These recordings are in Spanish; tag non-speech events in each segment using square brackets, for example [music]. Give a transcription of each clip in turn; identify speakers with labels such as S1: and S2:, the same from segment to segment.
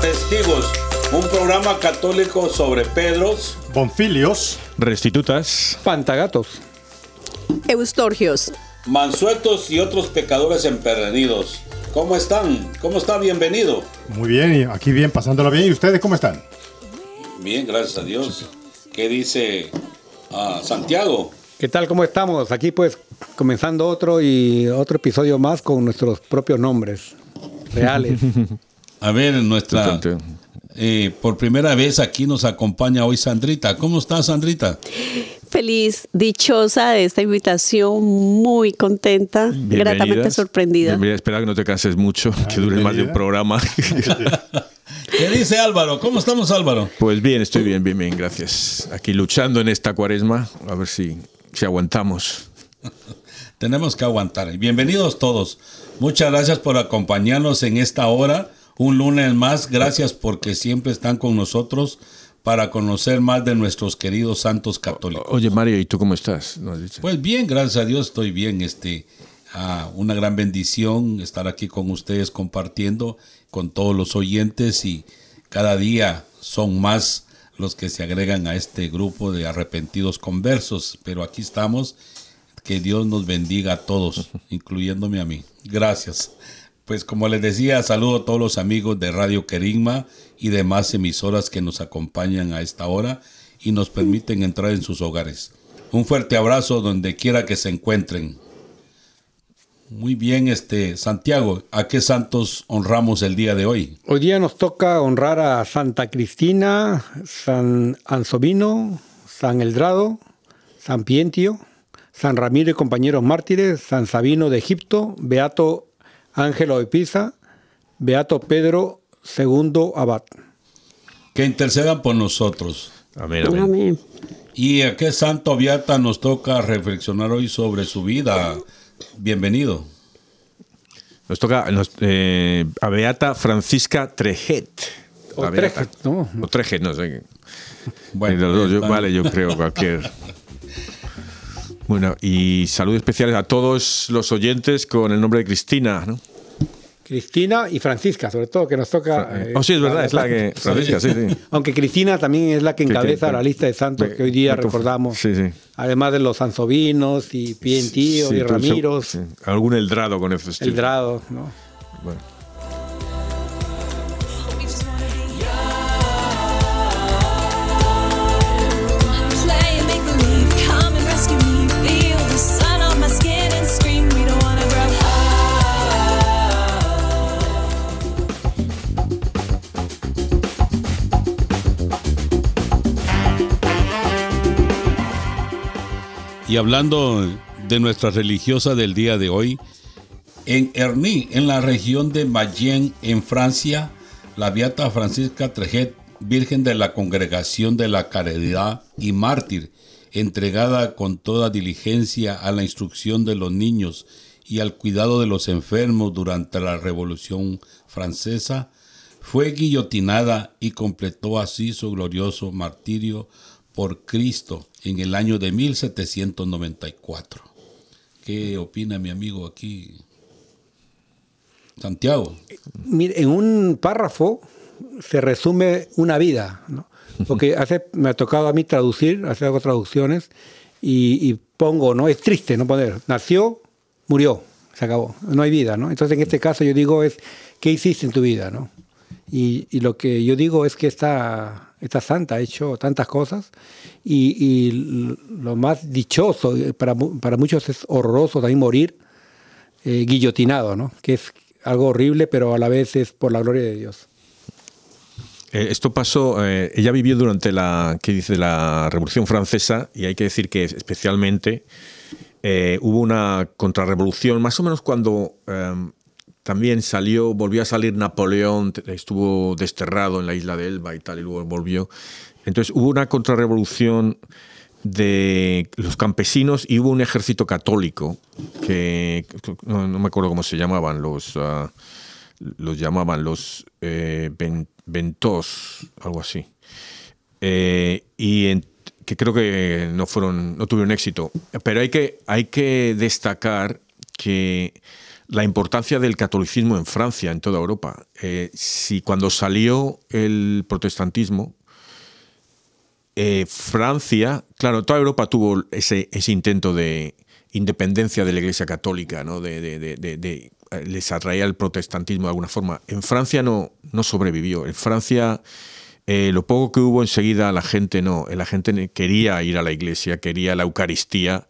S1: Testigos, un programa católico sobre Pedros,
S2: Bonfilios,
S3: Restitutas,
S4: Pantagatos.
S5: Eustorgios.
S1: mansuetos y otros pecadores empedernidos. ¿Cómo están? ¿Cómo está? Bienvenido.
S2: muy bien, aquí bien, pasándolo bien. ¿Y ustedes cómo están?
S1: Bien, gracias a Dios. ¿Qué dice ah, Santiago?
S4: ¿Qué tal? ¿Cómo estamos? Aquí pues comenzando otro y otro episodio más con nuestros propios nombres reales. [laughs]
S1: A ver, nuestra... Eh, por primera vez aquí nos acompaña hoy Sandrita. ¿Cómo estás, Sandrita?
S5: Feliz, dichosa de esta invitación, muy contenta, gratamente sorprendida.
S3: Bienvenida, espera que no te canses mucho, que dure más de un programa. [laughs]
S1: ¿Qué dice Álvaro? ¿Cómo estamos, Álvaro?
S3: pues bien, estoy bien, bien, bien, gracias. Aquí luchando en esta cuaresma, a ver si, si aguantamos. [laughs]
S1: Tenemos que aguantar. Bienvenidos todos. Muchas gracias por acompañarnos en esta hora. Un lunes más. Gracias porque siempre están con nosotros para conocer más de nuestros queridos santos católicos.
S3: Oye, Mario, ¿y tú cómo estás?
S1: Pues bien, gracias a Dios estoy bien. Este, ah, una gran bendición estar aquí con ustedes compartiendo con todos los oyentes y cada día son más los que se agregan a este grupo de arrepentidos conversos. Pero aquí estamos. Que Dios nos bendiga a todos, [laughs] incluyéndome a mí. Gracias. Pues como les decía, saludo a todos los amigos de Radio Querigma y demás emisoras que nos acompañan a esta hora y nos permiten entrar en sus hogares. Un fuerte abrazo donde quiera que se encuentren. Muy bien, este Santiago, ¿a qué santos honramos el día de hoy?
S4: Hoy día nos toca honrar a Santa Cristina, San Ansobino, San Eldrado, San Pientio, San Ramiro y compañeros mártires, San Sabino de Egipto, Beato Ángelo de Pisa, Beato Pedro II Abad.
S1: Que intercedan por nosotros.
S3: Amén, amén.
S5: Amén.
S1: ¿Y a qué santo Beata nos toca reflexionar hoy sobre su vida? Bienvenido.
S3: Nos toca nos- eh, a Beata Francisca Trejet.
S4: O. Trejet, ¿no?
S3: O Trejet, no sé.
S1: Bueno,
S3: Los dos, yo-
S1: están-
S3: vale, yo creo cualquier. [laughs] Bueno, y saludos especiales a todos los oyentes con el nombre de Cristina, ¿no?
S4: Cristina y Francisca, sobre todo, que nos toca... eh,
S3: oh, sí, es verdad, es la que. Francisca, sí, sí. [laughs]
S4: Aunque Cristina también es la que encabeza
S3: que-
S4: la lista de santos que hoy día recordamos.
S3: Sí, sí.
S4: Además de los sansovinos y Pientío
S3: Sí,
S4: y Ramiros,
S3: sí. Algún eldrado con
S4: el Drado, ¿no?
S3: Bueno.
S1: Y hablando de nuestra religiosa del día de hoy, en Erny, en la región de Mayenne, en Francia, la Beata Francisca Trejet, Virgen de la Congregación de la Caridad y Mártir, entregada con toda diligencia a la instrucción de los niños y al cuidado de los enfermos durante la Revolución Francesa, fue guillotinada y completó así su glorioso martirio por Cristo en el año de 1794. ¿Qué opina mi amigo aquí? Santiago.
S4: Mire, en un párrafo se resume una vida, ¿no? Porque [laughs] hace, me ha tocado a mí traducir, hacer hago traducciones y, y pongo, ¿no? Es triste no poner, nació, murió, se acabó, no hay vida, ¿no? Entonces en este caso yo digo es, ¿qué hiciste en tu vida, no? Y, y lo que yo digo es que esta, esta santa ha hecho tantas cosas y, y lo más dichoso, eh, para, para muchos es horroroso también morir eh, guillotinado, ¿no? Que es algo horrible, pero a la vez es por la gloria de Dios.
S3: Eh, esto pasó, eh, ella vivió durante la, ¿qué dice? la Revolución Francesa y hay que decir que especialmente eh, hubo una contrarrevolución, más o menos cuando eh, también salió, volvió a salir Napoleón, estuvo desterrado en la isla de Elba y tal, y luego volvió. Entonces hubo una contrarrevolución de los campesinos y hubo un ejército católico que no, me acuerdo cómo se llamaban los ah, los llamaban los eh, ven- ventos algo así Eh, y que creo que no fueron no tuvieron éxito pero hay que hay que destacar que la importancia del catolicismo en Francia en toda Europa Eh, si cuando salió el protestantismo eh, Francia, claro, toda Europa tuvo ese, intento de independencia de la Iglesia Católica, ¿no? De, de- de- de- eh, les atraía el protestantismo de alguna forma. En Francia no, sobrevivió. En Francia, lo poco que hubo enseguida, la gente no. La gente quería ir a la iglesia, quería la Eucaristía.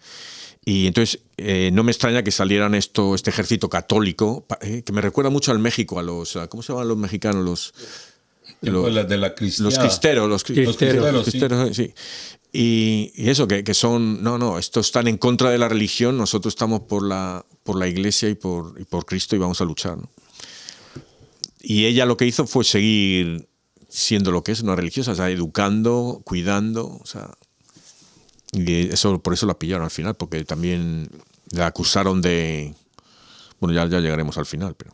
S3: Y entonces eh, no me extraña que salieran esto, este ejército católico, eh, que me recuerda mucho al México, a los, ¿cómo se llaman los mexicanos? Los,
S1: Tiempo de la, de la cristiada.
S3: los cristeros, los, cri-
S1: Los cristeros,
S3: los
S1: sí.
S3: cristeros, sí. Y, y eso, que, que son, no, no, estos están en contra de la religión, nosotros estamos por la, por la iglesia y por, y por Cristo y vamos a luchar. ¿no? Y ella lo que hizo fue seguir siendo lo que es una religiosa, o sea, educando, cuidando, o sea, y eso, por eso la pillaron al final, porque también la acusaron de, bueno, ya, ya llegaremos al final, pero...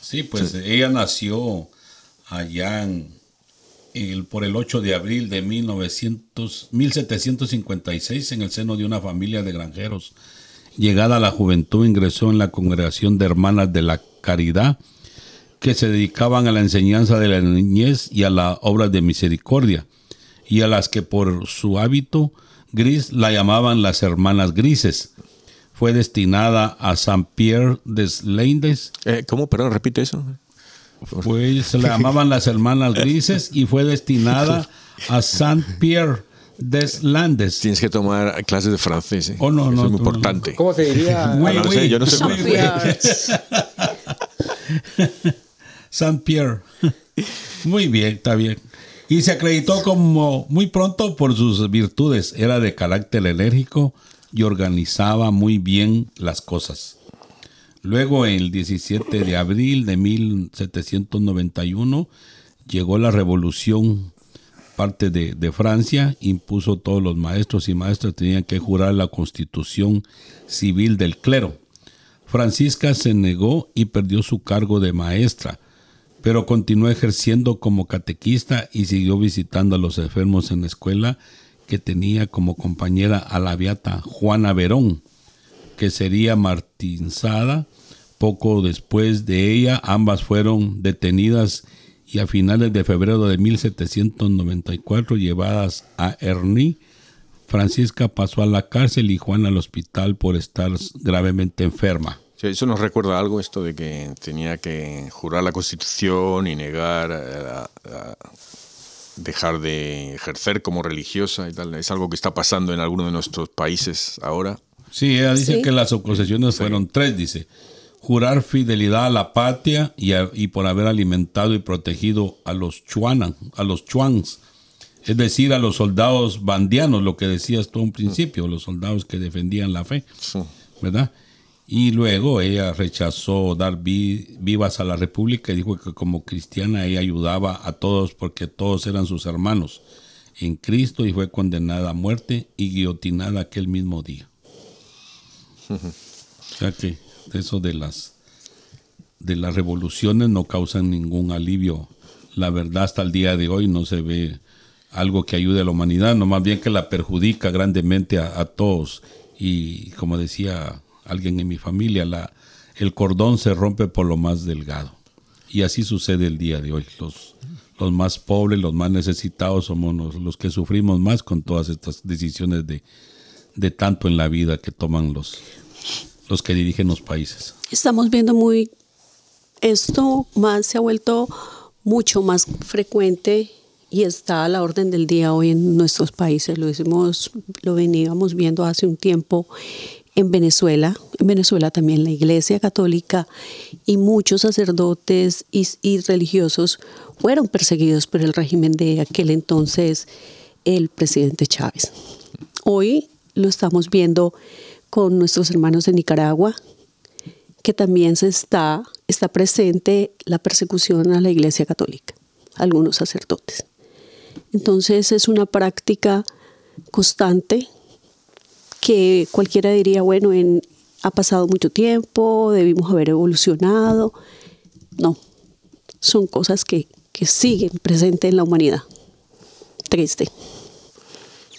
S1: Sí, pues ella nació allá en, el- por el 8 de abril de 1900, 1756 en el seno de una familia de granjeros. Llegada a la juventud ingresó en la congregación de hermanas de la caridad que se dedicaban a la enseñanza de la niñez y a la obra de misericordia y a las que por su hábito gris la llamaban las hermanas grises. Fue destinada a Saint Pierre des Landes
S3: Eh, ¿Cómo? Perdón, repite eso.
S1: fue, se le llamaban las hermanas grises y fue destinada a Saint Pierre des Landes.
S3: Tienes que tomar clases de francés. ¿eh?
S1: Oh, no,
S3: Eso
S1: no,
S3: es muy
S1: tú no.
S3: importante.
S4: ¿Cómo se diría?
S1: Muy [laughs]
S3: Ah, no sé, yo no sé muy bien. [laughs]
S1: Saint Pierre. Muy bien, está bien. Y se acreditó como muy pronto por sus virtudes. Era de carácter enérgico y organizaba muy bien las cosas. Luego, el 17 de abril de 1791, llegó la revolución, parte de, de Francia, impuso todos los maestros y maestras tenían que jurar la constitución civil del clero. Francisca se negó y perdió su cargo de maestra, pero continuó ejerciendo como catequista y siguió visitando a los enfermos en la escuela que tenía como compañera a la beata Juana Verón, que sería martirizada. Poco después de ella, ambas fueron detenidas y a finales de febrero de 1794 llevadas a Erní. Francisca pasó a la cárcel y Juana al hospital por estar gravemente enferma.
S3: Eso nos recuerda algo, esto de que tenía que jurar la Constitución y negar, dejar de ejercer como religiosa y tal. Es algo que está pasando en algunos de nuestros países ahora.
S1: Sí, ella dice
S5: Sí.
S1: que las acusaciones fueron tres, dice. Jurar fidelidad a la patria y, a- y por haber alimentado y protegido a los chuanan, a los chuans, Es decir, a los soldados bandianos, lo que decías tú un principio, los soldados que defendían la fe, ¿verdad? Y luego ella rechazó dar vi- vivas a la República y dijo que como cristiana ella ayudaba a todos porque todos eran sus hermanos en Cristo y fue condenada a muerte y guillotinada aquel mismo día. O sea que eso de las de las revoluciones no causan ningún alivio. La verdad hasta el día de hoy no se ve algo que ayude a la humanidad, no más bien que la perjudica grandemente a todos. Y como decía alguien en mi familia, la, el cordón se rompe por lo más delgado. Y así sucede el día de hoy. Los, más pobres, los más necesitados somos los, que sufrimos más con todas estas decisiones de, tanto en la vida que toman los, que dirigen los países.
S5: Estamos viendo muy, esto más se ha vuelto mucho más frecuente y está a la orden del día hoy en nuestros países. Lo veníamos viendo hace un tiempo en Venezuela. En Venezuela también la Iglesia Católica y muchos sacerdotes y, y religiosos fueron perseguidos por el régimen de aquel entonces, el presidente Chávez. Hoy lo estamos viendo con nuestros hermanos de Nicaragua, que también se está, está presente la persecución a la Iglesia Católica, algunos sacerdotes. Entonces es una práctica constante que cualquiera diría, bueno, en, ha pasado mucho tiempo, debimos haber evolucionado. No, son cosas que, que siguen presentes en la humanidad. Triste.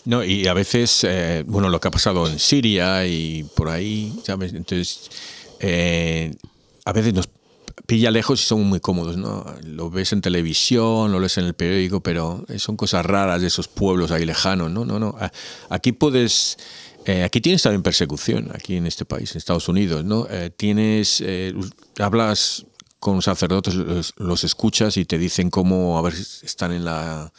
S3: No, y a veces, eh, bueno, lo que ha pasado en Siria y por ahí, ¿sabes? Entonces, eh, a veces nos pilla lejos y son muy cómodos, ¿no? Lo ves en televisión, lo lees en el periódico, pero son cosas raras de esos pueblos ahí lejanos, ¿no? No, no. Aquí puedes. Eh, aquí tienes también persecución, aquí en este país, en Estados Unidos, ¿no? Eh, tienes. eh, hablas con sacerdotes, los, escuchas y te dicen cómo, a ver, están en la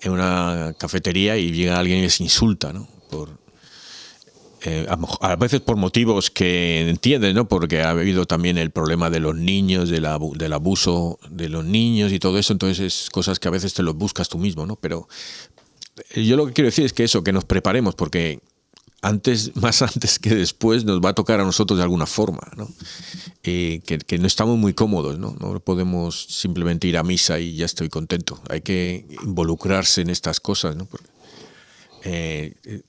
S3: en una cafetería y llega alguien y les insulta, ¿no? Por, a, veces por motivos que entienden, ¿no? Porque ha habido también el problema de los niños, del, abu- del abuso de los niños y todo eso, entonces es cosas que a veces te los buscas tú mismo, ¿no? Pero yo lo que quiero decir es que eso, que nos preparemos, porque antes, [laughs] más antes que después, nos va a tocar a nosotros de alguna forma, ¿no? Eh, que, que no estamos muy cómodos, ¿no? No podemos simplemente ir a misa y ya estoy contento. Hay que involucrarse en estas cosas, ¿no? Porque, eh, eh,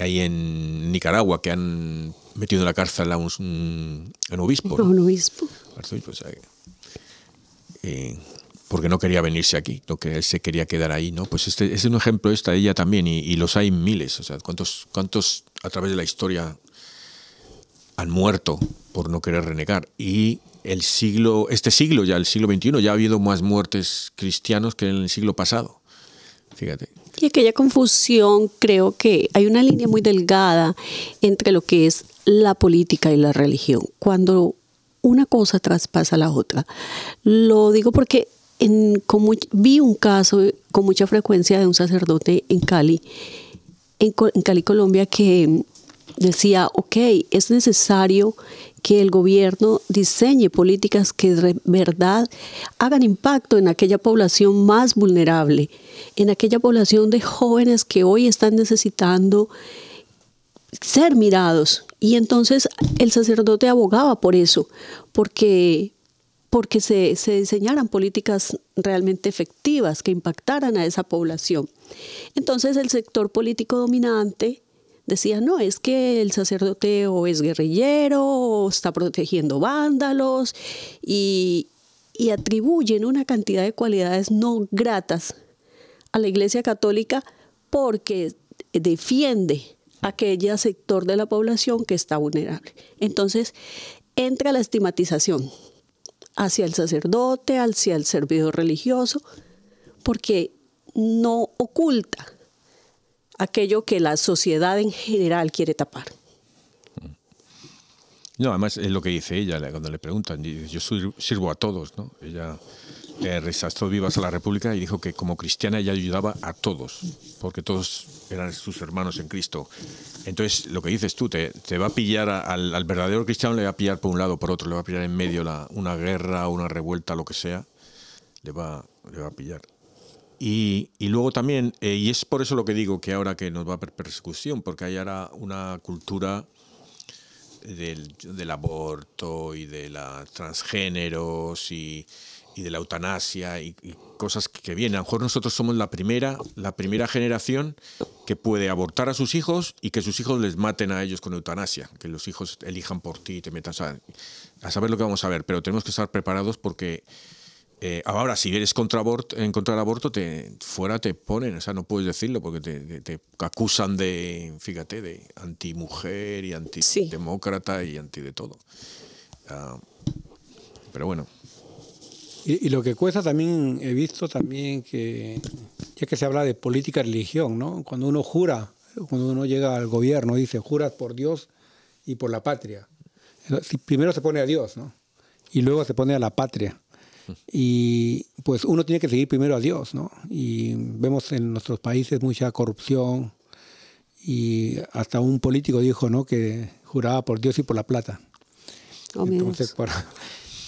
S3: ahí en Nicaragua que han metido en la cárcel a un, un- un obispo, ¿no?
S5: Un obispo.
S3: o sea, eh, porque no quería venirse aquí, no que él se quería quedar ahí, ¿no? Pues este es un ejemplo esta ella también y, y los hay miles, o sea, cuántos cuántos a través de la historia han muerto por no querer renegar y el siglo este siglo ya el siglo XXI ya ha habido más muertes cristianos que en el siglo pasado, fíjate.
S5: Y aquella confusión, creo que hay una línea muy delgada entre lo que es la política y la religión, cuando una cosa traspasa la otra. Lo digo porque en, vi un caso con mucha frecuencia de un sacerdote en Cali, en, Cali, Colombia, que decía, ok, es necesario que el gobierno diseñe políticas que de verdad hagan impacto en aquella población más vulnerable, en aquella población de jóvenes que hoy están necesitando ser mirados. Y entonces el sacerdote abogaba por eso, porque, porque se, se diseñaran políticas realmente efectivas que impactaran a esa población. Entonces el sector político dominante decía, no, es que el sacerdote o es guerrillero o está protegiendo vándalos y, y atribuyen una cantidad de cualidades no gratas a la Iglesia Católica porque defiende aquel sector de la población que está vulnerable. Entonces entra la estigmatización hacia el sacerdote, hacia el servidor religioso, porque no oculta aquello que la sociedad en general quiere tapar.
S3: No, además es lo que dice ella cuando le preguntan. Yo sirvo a todos, ¿no? Ella eh, rechazó vivas a la República y dijo que como cristiana ella ayudaba a todos, porque todos eran sus hermanos en Cristo. Entonces, lo que dices tú, te, te va a pillar a- al, al verdadero cristiano, le va a pillar por un lado, por otro, le va a pillar en medio la, una guerra, una revuelta, lo que sea, le va, le va a pillar. Y, y luego también, eh, y es por eso lo que digo que ahora que nos va a haber persecución, porque hay ahora una cultura del, del aborto y de la transgéneros y, y de la eutanasia y, y cosas que vienen. A lo mejor nosotros somos la primera, la primera generación que puede abortar a sus hijos y que sus hijos les maten a ellos con eutanasia, que los hijos elijan por ti y te metan. a saber lo que vamos a ver, pero tenemos que estar preparados porque eh, ahora, si eres contra abort- en contra del aborto, te, fuera te ponen, o sea, no puedes decirlo porque te, te- te acusan de, fíjate, de antimujer y antidemócrata y anti de todo. Ah, pero bueno,
S4: Y, y lo que cuesta también, he visto también que, ya que se habla de política y religión, ¿no? Cuando uno jura, cuando uno llega al gobierno, dice, juras por Dios y por la patria. Primero se pone a Dios, ¿no? Y luego se pone a la patria. Y pues uno tiene que seguir primero a Dios, ¿no? Y vemos en nuestros países mucha corrupción y hasta un político dijo, ¿no? Que juraba por Dios y por la plata.
S5: Oh,
S4: Entonces, para,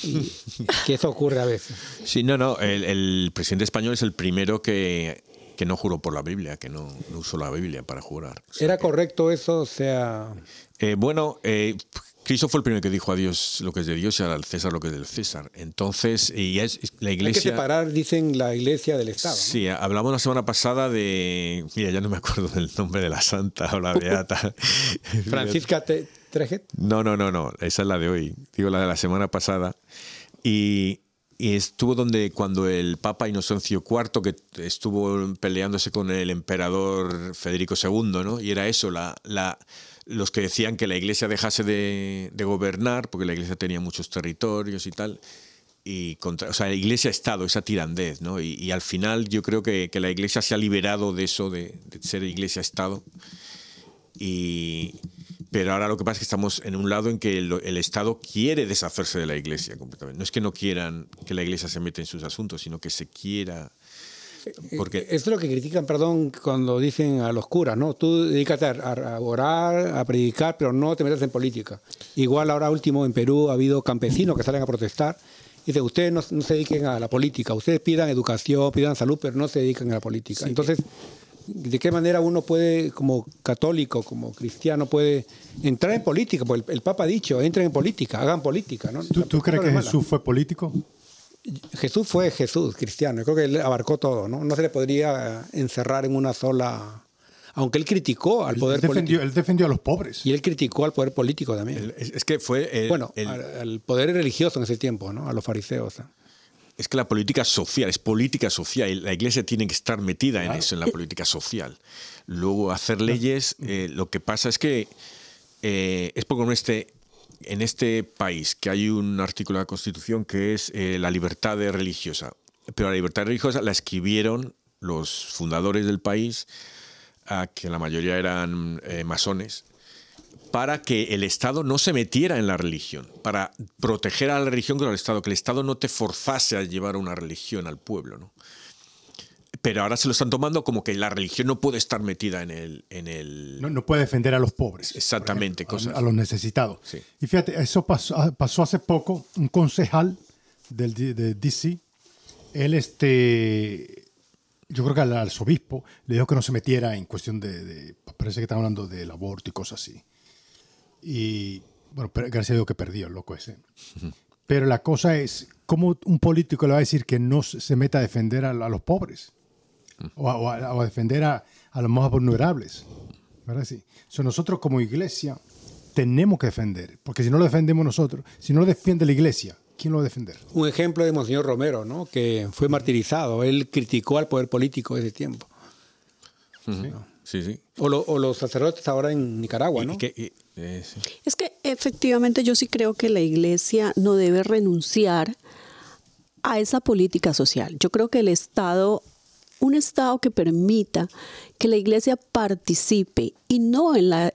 S4: y [laughs] que eso ocurre a veces.
S3: Sí, no, no. El, el presidente español es el primero que, que no juró por la Biblia, que no, no usó la Biblia para jurar. O sea
S4: ¿Era
S3: que-
S4: correcto eso? O sea,
S3: Eh, bueno, eh, Cristo fue el primero que dijo a Dios lo que es de Dios y al César lo que es del César. Entonces, y es, la
S4: hay que
S3: iglesia.
S4: separar, dicen, la iglesia del Estado. ¿no?
S3: Sí, hablamos la semana pasada de. Mira, ya no me acuerdo del nombre de la santa o la beata. [laughs]
S4: Francisca Trejet.
S3: No, no, no, no. Esa es la de hoy. Digo la de la semana pasada. Y, y estuvo donde cuando el Papa Inocencio IV, que estuvo peleándose con el emperador Federico II, ¿no? Y era eso, la, la, los que decían que la iglesia dejase de, de gobernar, porque la iglesia tenía muchos territorios y tal. Y contra, o sea, iglesia-estado, esa tirandez, ¿no? Y, y al final yo creo que, que la iglesia se ha liberado de eso, de, de ser iglesia-estado. Y, pero ahora lo que pasa es que estamos en un lado en que el, el Estado quiere deshacerse de la Iglesia completamente. No es que no quieran que la Iglesia se meta en sus asuntos, sino que se quiera. Porque
S4: Esto es lo que critican, perdón, cuando dicen a los curas, ¿no? Tú dedícate a, a orar, a predicar, pero no te metas en política. Igual ahora último en Perú ha habido campesinos que salen a protestar. Dice, ustedes no, no se dediquen a la política, ustedes pidan educación, pidan salud, pero no se dedican a la política. Entonces, ¿de qué manera uno puede, como católico, como cristiano, puede entrar en política? Porque el, el Papa ha dicho, entren en política, hagan política, ¿no?
S2: ¿Tú, crees
S4: no
S2: que. Jesús fue político?
S4: Jesús fue Jesús, cristiano. Yo creo que él abarcó todo, ¿no? No se le podría encerrar en una sola. Aunque él criticó al
S2: Él
S4: poder
S2: defendió,
S4: político.
S2: él defendió a los pobres.
S4: Y él criticó al poder político también.
S3: el- es, que fue. el-
S4: bueno,
S3: el-
S4: al, al poder religioso en ese tiempo, ¿no? A los fariseos. ¿no?
S3: Es que la política social es política social y la Iglesia tiene que estar metida en eso, en la política social. Luego, hacer leyes, eh, lo que pasa es que eh, es porque en este, en este país que hay un artículo de la Constitución que es eh, la libertad de religiosa. Pero la libertad religiosa la escribieron los fundadores del país, ah, que la mayoría eran masones, para que el Estado no se metiera en la religión, para proteger a la religión con el Estado, que el Estado no te forzase a llevar una religión al pueblo. ¿no? Pero ahora se lo están tomando como que la religión no puede estar metida en el... En el
S2: No, no puede defender a los pobres.
S3: Exactamente,
S2: ejemplo,
S3: cosas-
S2: a, a los necesitados.
S3: Sí.
S2: Y fíjate, eso pasó, ah, pasó hace poco. Un concejal del, de DC, él, este, yo creo que al arzobispo le dijo que no se metiera en cuestión de, de- parece que están hablando del aborto y cosas así. Y bueno, pero gracias a Dios que perdió el loco ese. Pero la cosa es, ¿cómo un político le va a decir que no se meta a defender a, a los pobres? O a, o a- o a defender a, a los más vulnerables. ¿Verdad? Sí. So, nosotros como iglesia tenemos que defender, porque si no lo defendemos nosotros, si no lo defiende la iglesia, ¿quién lo va a defender?
S4: Un ejemplo de Monseñor Romero, ¿no? Que fue martirizado. Él criticó al poder político de ese tiempo.
S3: Sí, sí.
S4: O, lo- o los sacerdotes ahora en Nicaragua, ¿no?
S3: y que-
S5: Es que efectivamente yo sí creo que la iglesia no debe renunciar a esa política social. Yo creo que el Estado, un Estado que permita que la iglesia participe y no en la...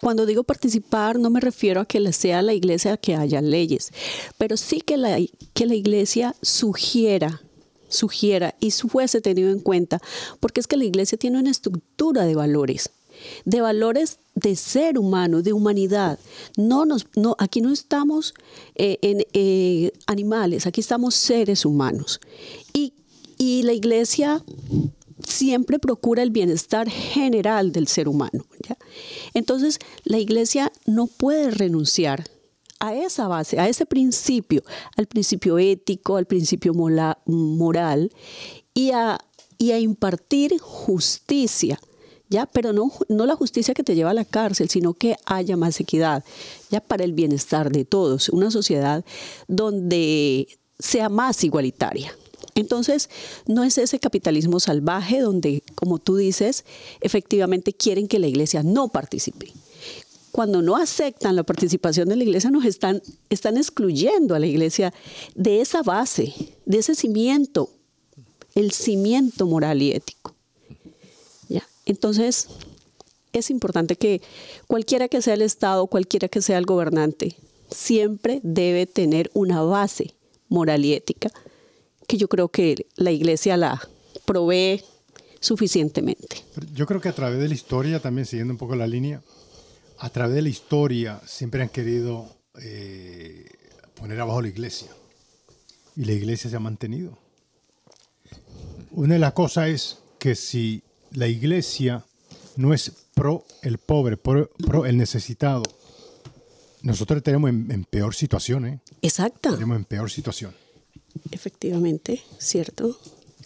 S5: Cuando digo participar no me refiero a que sea la iglesia que haya leyes, pero sí que la, que la iglesia sugiera sugiera y fuese tenido en cuenta, porque es que la iglesia tiene una estructura de valores, de valores de ser humano, de humanidad. No nos, no, aquí no estamos eh, en eh, animales, aquí estamos seres humanos. Y Y la iglesia siempre procura el bienestar general del ser humano. ¿ya? Entonces, la iglesia no puede renunciar a esa base, a ese principio, al principio ético, al principio moral y a, y a impartir justicia. ¿Ya? Pero no, no la justicia que te lleva a la cárcel, sino que haya más equidad, ya para el bienestar de todos, una sociedad donde sea más igualitaria. Entonces, no es ese capitalismo salvaje donde, como tú dices, efectivamente quieren que la iglesia no participe. Cuando no aceptan la participación de la iglesia, nos están, están excluyendo a la iglesia de esa base, de ese cimiento, el cimiento moral y ético. Entonces, es importante que cualquiera que sea el Estado, cualquiera que sea el gobernante, siempre debe tener una base moral y ética que yo creo que la iglesia la provee suficientemente.
S2: Yo creo que a través de la historia, también siguiendo un poco la línea, a través de la historia siempre han querido eh, poner abajo la iglesia. Y la iglesia se ha mantenido. Una de las cosas es que si la iglesia no es pro el pobre, pro, pro el necesitado, nosotros tenemos en, en peor situación, ¿eh?
S5: Exacta,
S2: Tenemos en peor situación.
S5: efectivamente, ¿cierto?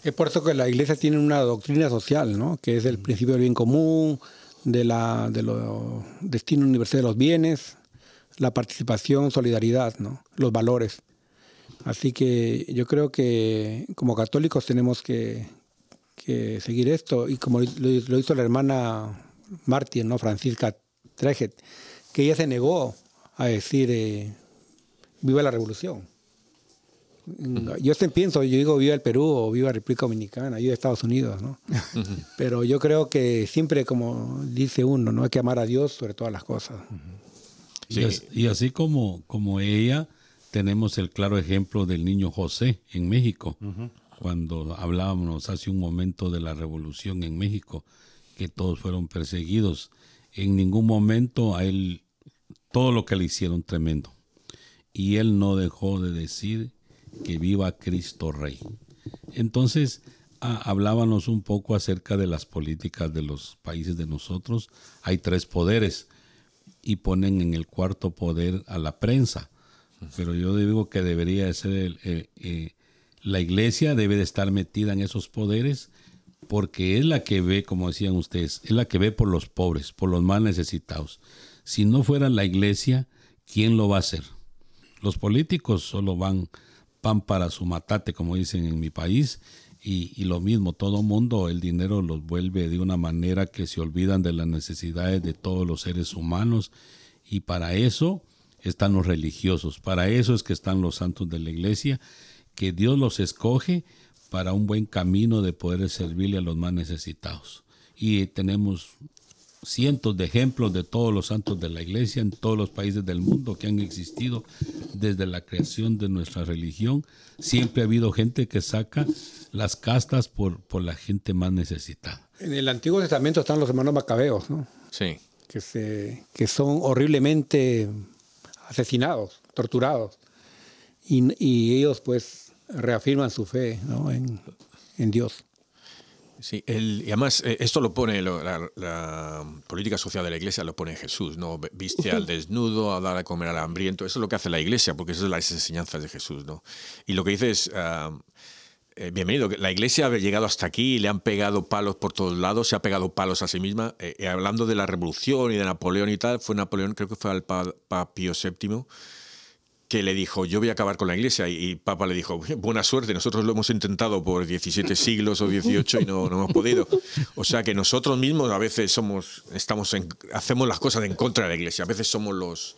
S4: Es por eso que la iglesia tiene una doctrina social, ¿no? que es el principio del bien común, de la de lo destino universal de los bienes, la participación, solidaridad, ¿no? los valores. Así que yo creo que como católicos tenemos que, que seguir esto, y como lo, lo hizo la hermana mártir, ¿no? Francisca Trejet, que ella se negó a decir eh, viva la revolución. Yo siempre pienso, yo digo viva el Perú o viva República Dominicana, viva Estados Unidos, ¿no? Pero yo creo que siempre, como dice uno, no hay que amar a Dios sobre todas las cosas.
S1: Y, as- y así como, como ella, tenemos el claro ejemplo del niño José en México. Cuando hablábamos hace un momento de la revolución en México, que todos fueron perseguidos, en ningún momento a él, todo lo que le hicieron tremendo. Y él no dejó de decir que viva Cristo Rey. Entonces, hablábamos un poco acerca de las políticas de los países de nosotros. Hay tres poderes y ponen en el cuarto poder a la prensa. Pero yo digo que debería de ser el- eh, la iglesia debe de estar metida en esos poderes porque es la que ve, como decían ustedes, es la que ve por los pobres, por los más necesitados. Si no fuera la iglesia, ¿quién lo va a hacer? Los políticos solo van pan para su matate, como dicen en mi país, y, y lo mismo, todo mundo el dinero los vuelve de una manera que se olvidan de las necesidades de todos los seres humanos, y para eso están los religiosos, para eso es que están los santos de la iglesia, que Dios los escoge para un buen camino de poder servirle a los más necesitados. Y tenemos cientos de ejemplos de todos los santos de la iglesia en todos los países del mundo que han existido desde la creación de nuestra religión. Siempre ha habido gente que saca las castas por, por la gente más necesitada.
S4: En el Antiguo Testamento están los hermanos macabeos, ¿no?
S3: Sí.
S4: que, se, que son horriblemente asesinados, torturados. Y, y ellos pues reafirman su fe ¿no? en, en Dios.
S3: Sí, el- y además eh, esto lo pone lo- la, la política social de la iglesia lo pone Jesús, no viste al desnudo, a dar a comer al hambriento, eso es lo que hace la iglesia, porque esas son las enseñanzas de Jesús, ¿no? Y lo que dice es ah, eh, bienvenido, la iglesia ha llegado hasta aquí, le han pegado palos por todos lados, se ha pegado palos a sí misma. Eh, hablando de la revolución y de Napoleón y tal, fue Napoleón, creo que fue al Papa Pío VII, que le dijo, yo voy a acabar con la iglesia. Y, y Papa le dijo, buena suerte, nosotros lo hemos intentado por 17 [laughs] siglos o 18 y no, no hemos podido. O sea que nosotros mismos a veces somos, estamos en- hacemos las cosas en contra de la iglesia. A veces somos los...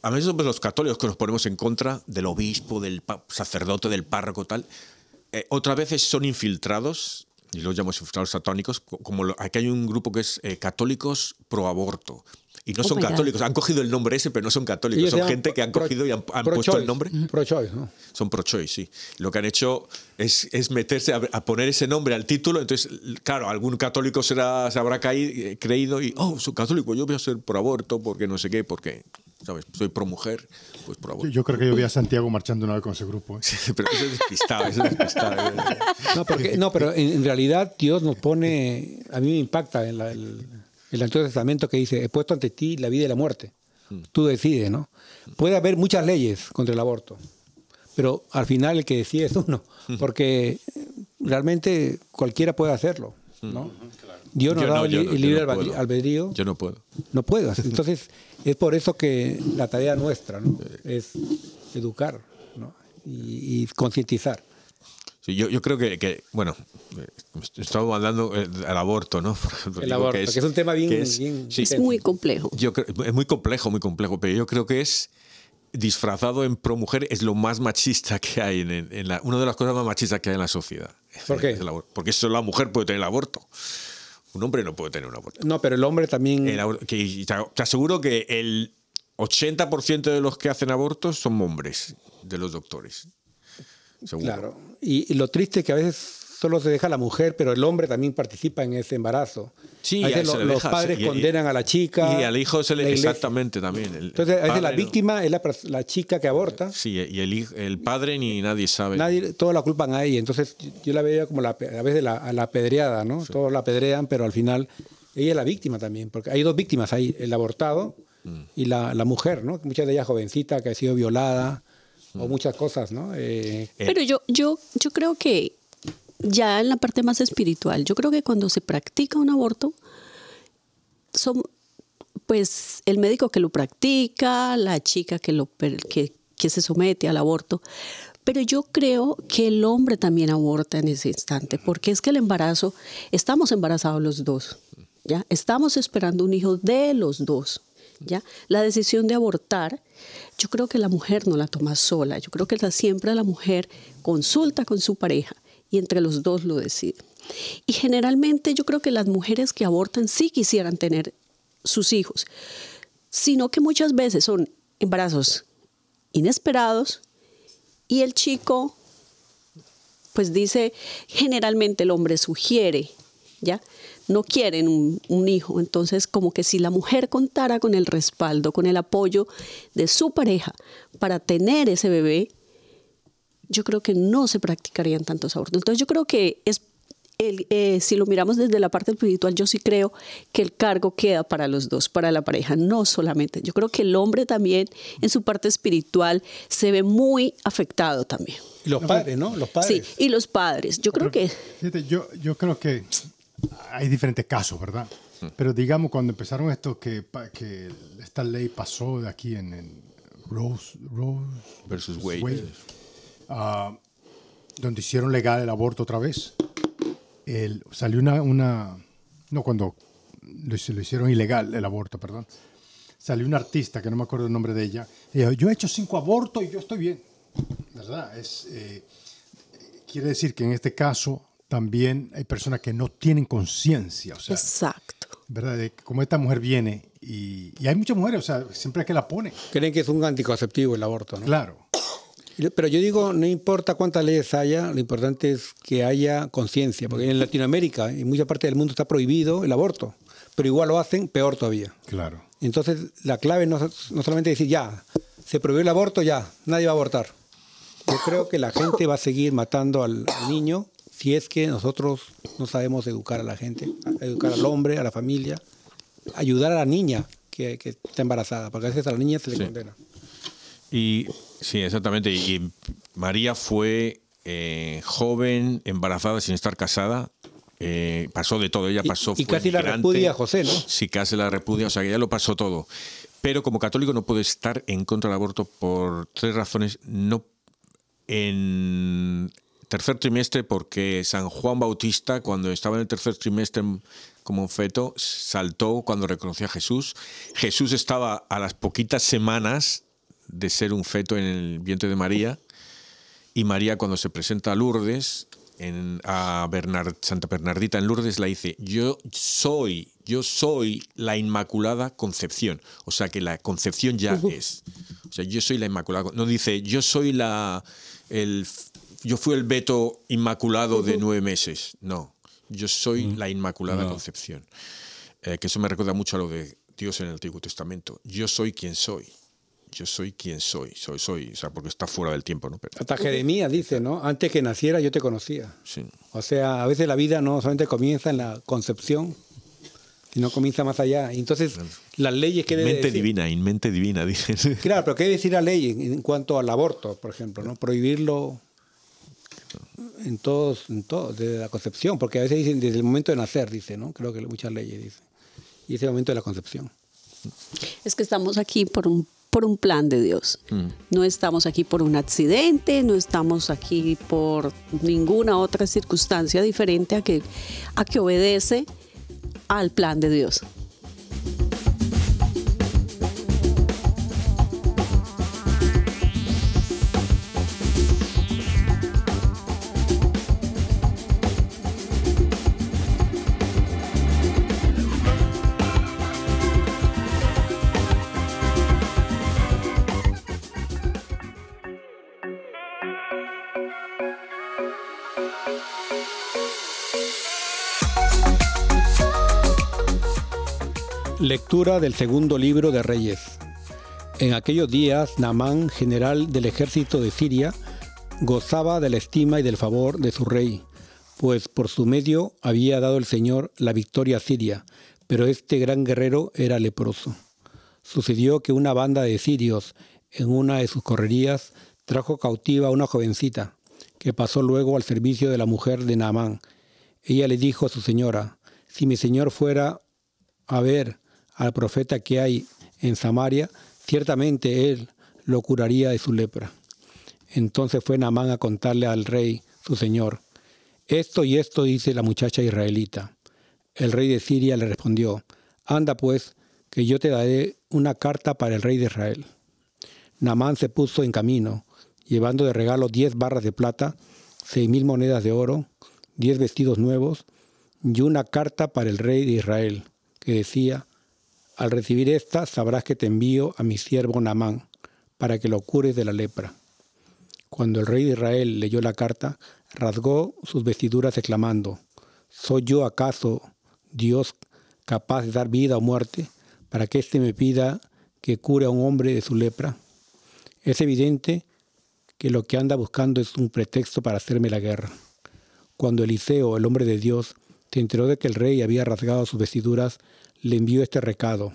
S3: A veces somos los católicos que nos ponemos en contra del obispo, del sacerdote, del párroco, tal. Eh, otras veces son infiltrados, y los llamamos infiltrados satánicos, co- como lo- aquí hay un grupo que es eh, católicos pro aborto. Y no
S5: Oh
S3: son
S5: God.
S3: católicos, han cogido el nombre ese, pero no son católicos,
S4: Ellos
S3: son gente que han
S4: pro-
S3: cogido y han, han puesto el nombre.
S4: Pro-choice, ¿no?
S3: Son pro-choice, sí. Lo que han hecho es, es meterse a, a poner ese nombre al título. Entonces, claro, algún católico será, se habrá caído, eh, creído y, oh, soy católico, yo voy a ser por aborto, porque no sé qué, porque. ¿sabes? Soy pro mujer, pues pro
S2: Yo,
S3: aborto.
S2: yo creo que yo vi a Santiago marchando una vez con ese grupo. ¿eh? [laughs]
S3: Sí, pero eso es despistado, eso es despistado.
S4: No, porque, no pero en, en realidad Dios nos pone, a mí me impacta en la- el, el Antiguo Testamento que dice, he puesto ante ti la vida y la muerte. Tú decides, ¿no? Puede haber muchas leyes contra el aborto, pero al final el que decide es uno, [laughs] porque realmente cualquiera puede hacerlo, ¿no? Dios nos
S3: Yo
S4: da
S3: no,
S4: el,
S3: no,
S4: libre
S3: no
S4: albedrío-.
S3: Yo no puedo.
S4: No puedo. [laughs] Entonces, es por eso que la tarea nuestra ¿no? es educar ¿no? y, y concientizar.
S3: Sí, yo, yo creo que, que, bueno, eh, estamos hablando eh, al aborto, ¿no? [laughs] Por ejemplo,
S4: El aborto, que es un tema bien-
S3: que es-
S4: bien
S3: sí,
S5: Es muy complejo.
S3: Yo creo- es muy complejo, muy complejo, pero yo creo que es disfrazado en pro mujer es lo más machista que hay en, en la, una de las cosas más machistas que hay en la sociedad. [laughs]
S4: ¿Por qué?
S3: Es. Porque solo la mujer puede tener el aborto. Un hombre no puede tener un aborto.
S4: No, pero el hombre también...
S3: El que- te aseguro que el 80% de los que hacen abortos son hombres, de los doctores. Seguro.
S4: Claro. Y, y lo triste es que a veces solo se deja a la mujer, pero el hombre también participa en ese embarazo.
S3: Sí,
S4: a veces
S3: se
S4: lo-
S3: le
S4: los padres
S3: y-
S4: condenan a la chica.
S3: Y al hijo se le. Exactamente, también. el-
S4: Entonces, a veces la
S3: no-
S4: víctima es la, chica que aborta.
S3: Sí, y el, el padre ni nadie sabe.
S4: Nadie, todos la culpan a ella. Entonces, yo- la veía como la, a veces la, a la apedreada, ¿no? Todos la apedrean, pero al final ella es la víctima también. Porque hay dos víctimas ahí: el abortado
S3: Mm.
S4: y la, la mujer, ¿no? Muchas de ellas jovencita que ha sido violada. O muchas cosas, ¿no? Eh,
S3: Eh,
S5: Pero yo, yo, yo creo que ya en la parte más espiritual, yo creo que cuando se practica un aborto, son pues el médico que lo practica, la chica que, lo, per- que, que se somete al aborto. Pero yo creo que el hombre también aborta en ese instante, porque es que el embarazo, estamos embarazados los dos, ¿ya? Estamos esperando un hijo de los dos, La decisión de abortar, yo creo que la mujer no la toma sola, yo creo que la- siempre la mujer consulta con su pareja y entre los dos lo decide. Y generalmente yo creo que las mujeres que abortan sí quisieran tener sus hijos, sino que muchas veces son embarazos inesperados y el chico, pues dice, generalmente el hombre sugiere, ¿ya? No quieren un, un hijo. Entonces, como que si la mujer contara con el respaldo, con el apoyo de su pareja para tener ese bebé, yo creo que no se practicarían tantos abortos. Entonces, yo creo que es el, eh, si lo miramos desde la parte espiritual, yo sí creo que el cargo queda para los dos, para la pareja, no solamente. Yo creo que el hombre también en su parte espiritual se ve muy afectado también.
S4: y los padres, ¿no? Los padres.
S5: Sí, y los padres. Yo creo que
S2: Fíjate, yo, yo creo que hay diferentes casos, ¿verdad? Pero digamos, cuando empezaron esto, que, que esta ley pasó de aquí en, en Rose, Rose
S3: Versus Wade.
S2: ah, donde hicieron legal el aborto otra vez, el, salió una, una, no cuando lo, lo hicieron ilegal el aborto, perdón, salió una artista que no me acuerdo el nombre de ella, y dijo, yo he hecho cinco abortos y yo estoy bien, ¿verdad? Es, eh, quiere decir que en este caso también hay personas que no tienen conciencia, o sea,
S5: exacto.
S2: ¿verdad? De como esta mujer viene y, y hay muchas mujeres, o sea, siempre que la pone,
S4: Creen que es un anticonceptivo el aborto, ¿no?
S2: claro.
S4: Pero yo digo, no importa cuántas leyes haya, lo importante es que haya conciencia, porque en Latinoamérica, en mucha parte del mundo está prohibido el aborto, pero igual lo hacen, peor todavía.
S2: Claro.
S4: Entonces, la clave no, no solamente decir, ya, se prohibió el aborto, ya, nadie va a abortar. Yo creo que la gente va a seguir matando al, al niño si es que nosotros no sabemos educar a la gente, educar al hombre, a la familia, ayudar a la niña que, que está embarazada, porque a veces a la niña se le
S3: Sí.
S4: condena.
S3: Y sí, exactamente. Y, y María fue eh, joven, embarazada, sin estar casada. eh, pasó de todo. Ella
S4: Y-
S3: pasó.
S4: y
S3: fue
S4: casi la repudia a José, ¿no?
S3: Sí, casi la repudia. O sea, que ella lo pasó todo. Pero como católico no puede estar en contra del aborto por tres razones. No en tercer trimestre porque San Juan Bautista cuando estaba en el tercer trimestre como feto saltó cuando reconoció a Jesús. Jesús estaba a las poquitas semanas de ser un feto en el vientre de María. Y María cuando se presenta a Lourdes en, a Bernard- Santa Bernardita en Lourdes la dice yo soy yo soy la Inmaculada Concepción o sea que la Concepción ya [laughs] es. O sea yo soy la Inmaculada no dice yo soy la el yo fui el Beto Inmaculado de nueve meses no yo soy la Inmaculada
S1: No.
S3: Concepción Eh, que eso me recuerda mucho a lo de Dios en el Antiguo Testamento yo soy quien soy yo soy quien soy, soy, soy, o sea, porque está fuera del tiempo, ¿no? Pero,
S4: Hasta Jeremías dice, ¿no? Antes que naciera yo te conocía.
S3: sí.
S4: O sea, a veces la vida no solamente comienza en la concepción, sino comienza más allá. Y Entonces, las leyes que
S3: Mente
S4: decir-
S3: divina, in mente divina, [laughs] dicen.
S4: Claro, pero ¿qué debe decir la ley en cuanto al aborto, por ejemplo? ¿no? Prohibirlo en todos, en todos, desde la concepción, porque a veces dicen desde el momento de nacer, dice, ¿no? Creo que muchas leyes dicen. Y ese momento de la concepción.
S5: Es que estamos aquí por un, por un plan de Dios. No estamos aquí por un accidente, no estamos aquí por ninguna otra circunstancia diferente a que, a que obedece al plan de Dios.
S4: Del segundo libro de Reyes. En aquellos días, Naamán, general del ejército de Siria, gozaba de la estima y del favor de su rey, pues por su medio había dado el Señor la victoria a Siria, pero este gran guerrero era leproso. Sucedió que una banda de sirios, en una de sus correrías, trajo cautiva a una jovencita, que pasó luego al servicio de la mujer de Naamán. Ella le dijo a su señora, si mi señor fuera a ver al profeta que hay en Samaria, ciertamente él lo curaría de su lepra. Entonces fue Naamán a contarle al rey, su señor, esto y esto dice la muchacha israelita. El rey de Siria le respondió, anda pues, que yo te daré una carta para el rey de Israel. Naamán se puso en camino, llevando de regalo diez barras de plata, seis mil monedas de oro, diez vestidos nuevos y una carta para el rey de Israel, que decía, al recibir esta sabrás que te envío a mi siervo Naamán, para que lo cures de la lepra. Cuando el rey de Israel leyó la carta, rasgó sus vestiduras exclamando, ¿Soy yo acaso Dios capaz de dar vida o muerte para que éste me pida que cure a un hombre de su lepra? Es evidente que lo que anda buscando es un pretexto para hacerme la guerra. Cuando Eliseo, el hombre de Dios, se enteró de que el rey había rasgado sus vestiduras, le envió este recado.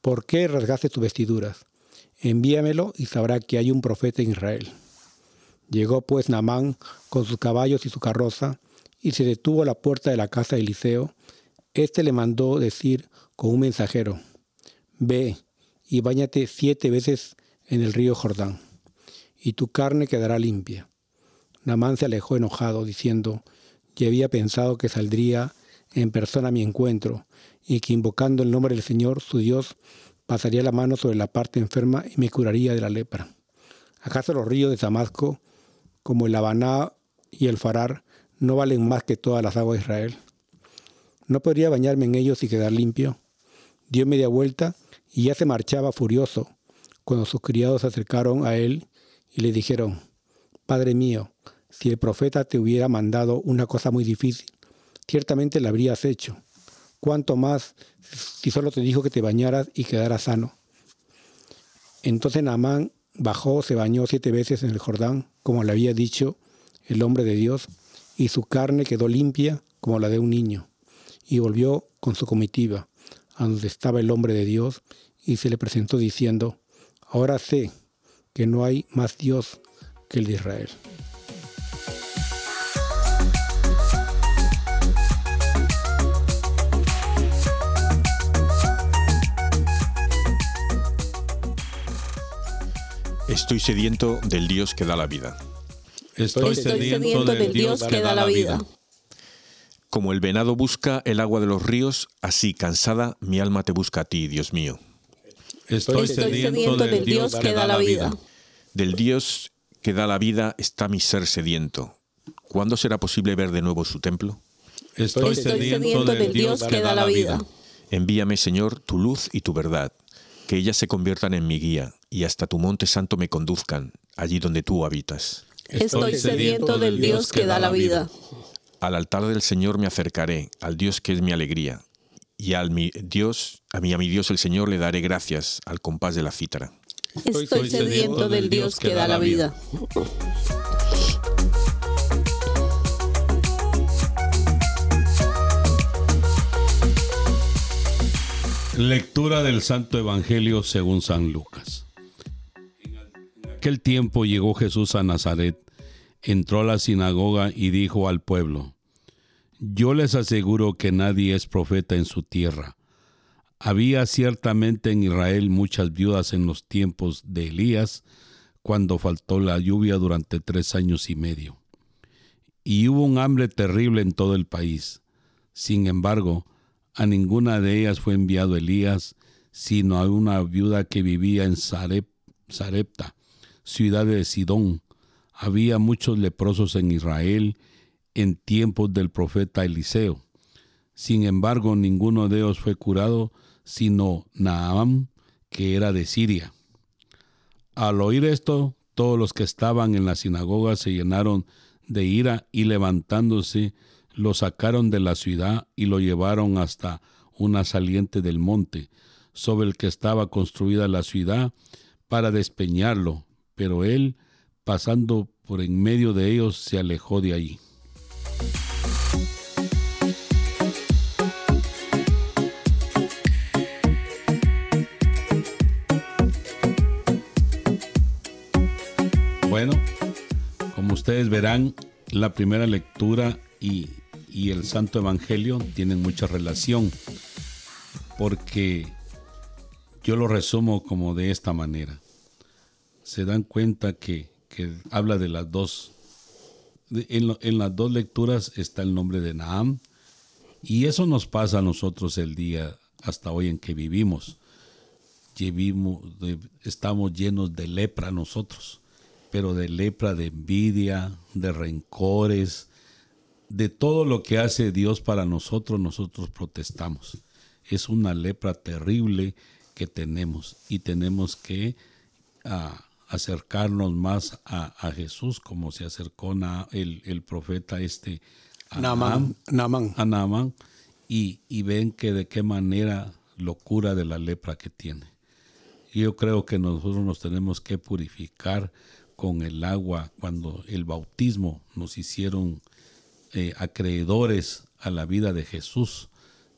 S4: ¿Por qué rasgaste tus vestiduras? Envíamelo y sabrá que hay un profeta en Israel. Llegó pues Naamán con sus caballos y su carroza, y se detuvo a la puerta de la casa de Eliseo. Este le mandó decir con un mensajero, Ve y báñate siete veces en el río Jordán, y tu carne quedará limpia. Naamán se alejó enojado, diciendo, Ya había pensado que saldría en persona a mi encuentro, y que invocando el nombre del Señor, su Dios, pasaría la mano sobre la parte enferma y me curaría de la lepra. ¿Acaso los ríos de Damasco, como el Habaná y el Farar, no valen más que todas las aguas de Israel? ¿No podría bañarme en ellos y quedar limpio? Dio media vuelta y ya se marchaba furioso, cuando sus criados se acercaron a él y le dijeron, Padre mío, si el profeta te hubiera mandado una cosa muy difícil, ciertamente la habrías hecho. Cuánto más si solo te dijo que te bañaras y quedaras sano. Entonces Naamán bajó, se bañó siete veces en el Jordán, como le había dicho el hombre de Dios, y su carne quedó limpia como la de un niño. Y volvió con su comitiva, a donde estaba el hombre de Dios, y se le presentó diciendo, Ahora sé que no hay más Dios que el de Israel.
S3: Estoy sediento del Dios que da la vida.
S1: Estoy,
S5: Estoy
S1: sediento del Dios que da la vida.
S3: Como el venado busca el agua de los ríos, así cansada mi alma te busca a ti, Dios mío.
S1: Estoy,
S5: Estoy sediento del Dios que da la vida.
S3: Del Dios que da la vida está mi ser sediento. ¿Cuándo será posible ver de nuevo su templo?
S1: Estoy
S5: Estoy sediento del Dios que da la vida.
S3: Envíame, Señor, tu luz y tu verdad, que ellas se conviertan en mi guía y hasta tu monte santo me conduzcan, allí donde tú habitas.
S5: Estoy sediento del Dios que da la vida.
S3: Al altar del Señor me acercaré, al Dios que es mi alegría, y al mi Dios, a mí a mi Dios el Señor le daré gracias al compás de la cítara.
S5: Estoy sediento del Dios que da la vida.
S1: Lectura del Santo Evangelio según San Lucas. Tiempo llegó Jesús a Nazaret, entró a la sinagoga y dijo al pueblo, Yo les aseguro que nadie es profeta en su tierra. Había ciertamente en Israel muchas viudas en los tiempos de Elías, cuando faltó la lluvia durante tres años y medio. Y hubo un hambre terrible en todo el país. Sin embargo, a ninguna de ellas fue enviado Elías, sino a una viuda que vivía en Sarep- Sarepta, ciudad de Sidón. Había muchos leprosos en Israel en tiempos del profeta Eliseo. Sin embargo, ninguno de ellos fue curado, sino Naamán, que era de Siria. Al oír esto, todos los que estaban en la sinagoga se llenaron de ira y levantándose, lo sacaron de la ciudad y lo llevaron hasta una saliente del monte, sobre el que estaba construida la ciudad, para despeñarlo. Pero él, pasando por en medio de ellos, se alejó de allí. Bueno, como ustedes verán, la primera lectura y, y el Santo Evangelio tienen mucha relación, porque yo lo resumo como de esta manera. Se dan cuenta que, que habla de las dos, en, en las dos lecturas está el nombre de Naam, y eso nos pasa a nosotros el día hasta hoy en que vivimos. Llevimos- estamos llenos de lepra nosotros, pero de lepra de envidia, de rencores, de todo lo que hace Dios para nosotros, nosotros protestamos. Es una lepra terrible que tenemos y tenemos que ah, acercarnos más a, a Jesús como se acercó Na- el, el profeta este a
S4: Naamán, Naamán.
S1: a Naamán, y, y ven que de qué manera lo cura de la lepra que tiene. Yo creo que nosotros nos tenemos que purificar con el agua cuando el bautismo nos hicieron eh, acreedores a la vida de Jesús.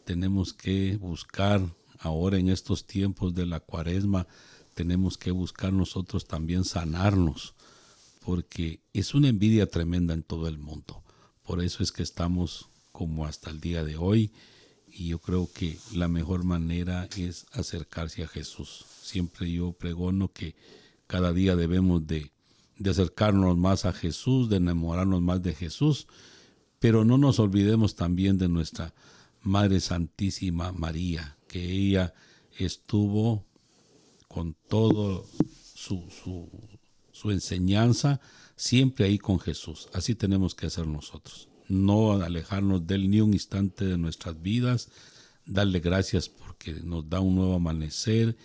S1: Tenemos que buscar ahora en estos tiempos de la cuaresma, tenemos que buscar nosotros también sanarnos, porque es una envidia tremenda en todo el mundo. Por eso es que estamos como hasta el día de hoy y yo creo que la mejor manera es acercarse a Jesús. Siempre yo pregono que cada día debemos de, de acercarnos más a Jesús, de enamorarnos más de Jesús, pero no nos olvidemos también de nuestra Madre Santísima María, que ella estuvo con todo su, su, enseñanza siempre ahí con Jesús. Así tenemos que hacer nosotros. No alejarnos de él ni un instante de nuestras vidas. Darle gracias porque nos da un nuevo amanecer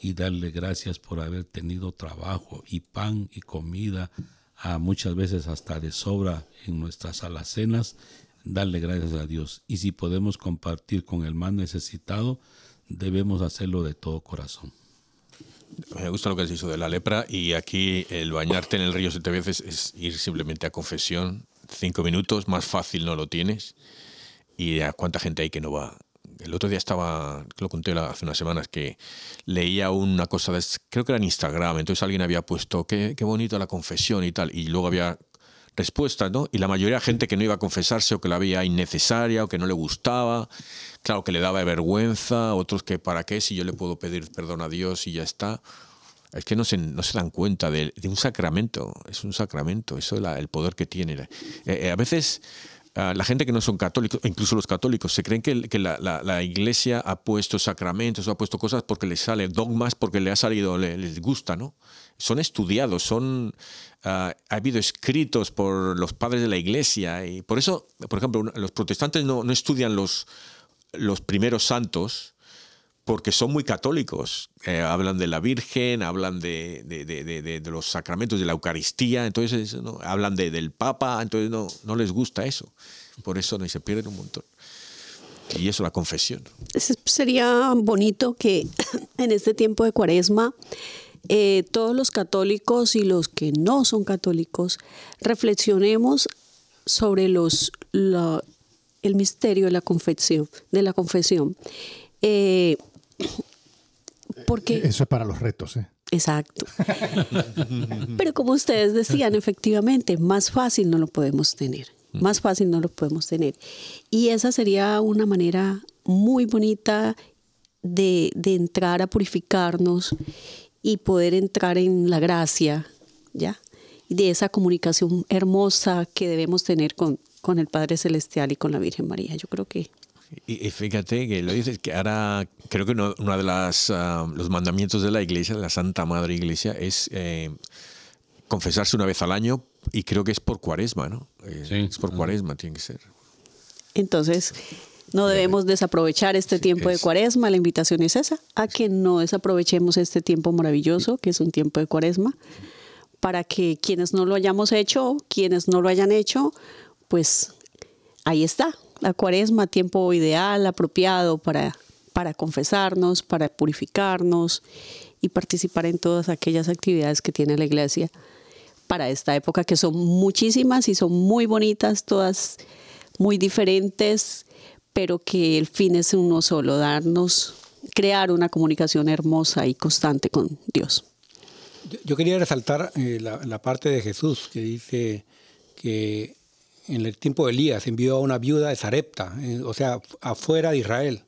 S1: y darle gracias por haber tenido trabajo y pan y comida, a muchas veces hasta de sobra en nuestras alacenas. Darle gracias a Dios. Y si podemos compartir con el más necesitado, debemos hacerlo de todo corazón.
S3: Me gusta lo que has dicho de la lepra y aquí el bañarte en el río siete veces es ir simplemente a confesión, cinco minutos, más fácil no lo tienes y a cuánta gente hay que no va. El otro día estaba, lo conté hace unas semanas, que leía una cosa, de, creo que era en Instagram, entonces alguien había puesto, qué, qué bonito la confesión y tal, y luego había respuestas, ¿no? Y la mayoría de gente que no iba a confesarse o que la veía innecesaria o que no le gustaba, claro que le daba vergüenza, otros que para qué si yo le puedo pedir perdón a Dios y ya está. Es que no se, no se dan cuenta de, de un sacramento, es un sacramento, eso es el poder que tiene. Eh, eh, a veces ah, la gente que no son católicos, incluso los católicos, se creen que, la iglesia ha puesto sacramentos o ha puesto cosas porque les sale dogmas, porque le ha salido, le- les gusta, ¿no? Son estudiados, son ah, ha habido escritos por los padres de la iglesia y por eso, por ejemplo, los protestantes no, no estudian los, los primeros santos porque son muy católicos. Eh, hablan de la Virgen, hablan de, de- de- los sacramentos de la Eucaristía, entonces ¿no? hablan de- del Papa, entonces no, no les gusta eso. Por eso no, se pierden un montón. Y eso, la confesión.
S5: Es- Sería bonito que en este tiempo de cuaresma eh, todos los católicos y los que no son católicos reflexionemos sobre los, la- el misterio de la confesión. De la confesión. Eh, porque
S2: Eso es para los retos, ¿eh?
S5: Exacto. Pero como ustedes decían, efectivamente, más fácil no lo podemos tener. Más fácil no lo podemos tener. Y esa sería una manera muy bonita de, de entrar a purificarnos y poder entrar en la gracia, ¿ya? De esa comunicación hermosa que debemos tener con, con el Padre Celestial y con la Virgen María. Yo creo que
S3: Y, y fíjate que lo dices que ahora creo que uno, uno de las, ah, los mandamientos de la iglesia, de la Santa Madre Iglesia, es eh, confesarse una vez al año y creo que es por cuaresma, ¿no? Eh,
S1: Sí.
S3: Es por cuaresma, tiene que ser.
S5: Entonces, no debemos desaprovechar este tiempo de
S3: es-
S5: cuaresma. La invitación es esa, a que no desaprovechemos este tiempo maravilloso, que es un tiempo de cuaresma, para que quienes no lo hayamos hecho, quienes no lo hayan hecho, pues ahí está, la cuaresma, tiempo ideal, apropiado para, para confesarnos, para purificarnos y participar en todas aquellas actividades que tiene la iglesia para esta época, que son muchísimas y son muy bonitas, todas muy diferentes, pero que el fin es uno solo, darnos, crear una comunicación hermosa y constante con Dios.
S4: Yo- quería resaltar eh, la, la parte de Jesús que dice que en el tiempo de Elías envió a una viuda de Sarepta, eh, o sea, afuera de Israel,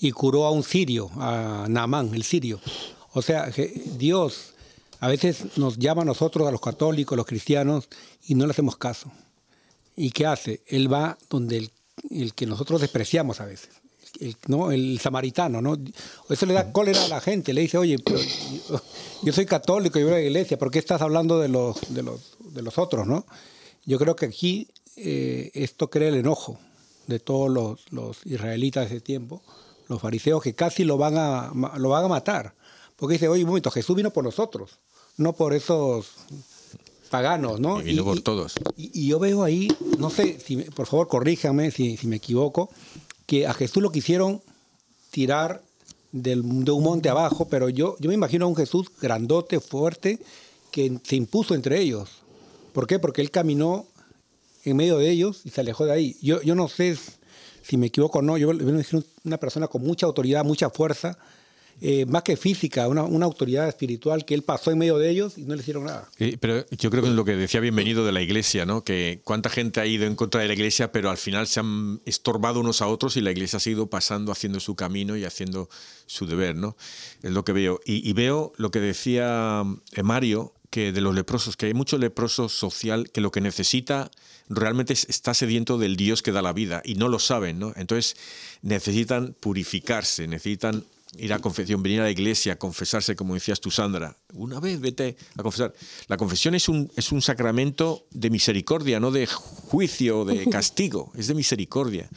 S4: y curó a un sirio, a Naamán, el sirio. O sea, que Dios a veces nos llama a nosotros, a los católicos, los cristianos, y no le hacemos caso. ¿Y qué hace? Él va donde el, el que nosotros despreciamos a veces. El, ¿no? el samaritano, ¿no? Eso le da cólera a la gente, le dice, oye, pero yo, soy católico, yo voy a la iglesia, ¿por qué estás hablando de los, de los, de los otros, no? Yo creo que aquí eh, esto crea el enojo de todos los, israelitas de ese tiempo, los fariseos que casi lo van a, lo van a matar. Porque dice, oye, un momento, Jesús vino por nosotros, no por esos paganos, ¿no?
S3: Y vino por todos.
S4: Y, y yo veo ahí, no sé, si me- por favor corríjame si, si me equivoco, que a Jesús lo quisieron tirar del, de un monte abajo, pero yo, yo me imagino a un Jesús grandote, fuerte, que se impuso entre ellos. ¿Por qué? Porque él caminó en medio de ellos y se alejó de ahí. Yo, yo no sé si me equivoco o no, yo imagino una persona con mucha autoridad, mucha fuerza, eh, más que física, una, autoridad espiritual que él pasó en medio de ellos y no le hicieron nada.
S3: Pero yo creo que es lo que decía bienvenido de la iglesia, ¿no? Que cuánta gente ha ido en contra de la iglesia, pero al final se han estorbado unos a otros y la iglesia ha ido pasando, haciendo su camino y haciendo su deber, ¿no? Es lo que veo. Y, y veo lo que decía eh, Mario, que de los leprosos, que hay mucho leproso social que lo que necesita realmente es- está sediento del Dios que da la vida y no lo saben, ¿no? Entonces necesitan purificarse, necesitan ir a confesión, venir a la iglesia, confesarse, como decías tú, Sandra. Una vez vete a confesar. La confesión es un, es un sacramento de misericordia, no de juicio, de [laughs] castigo, es de misericordia.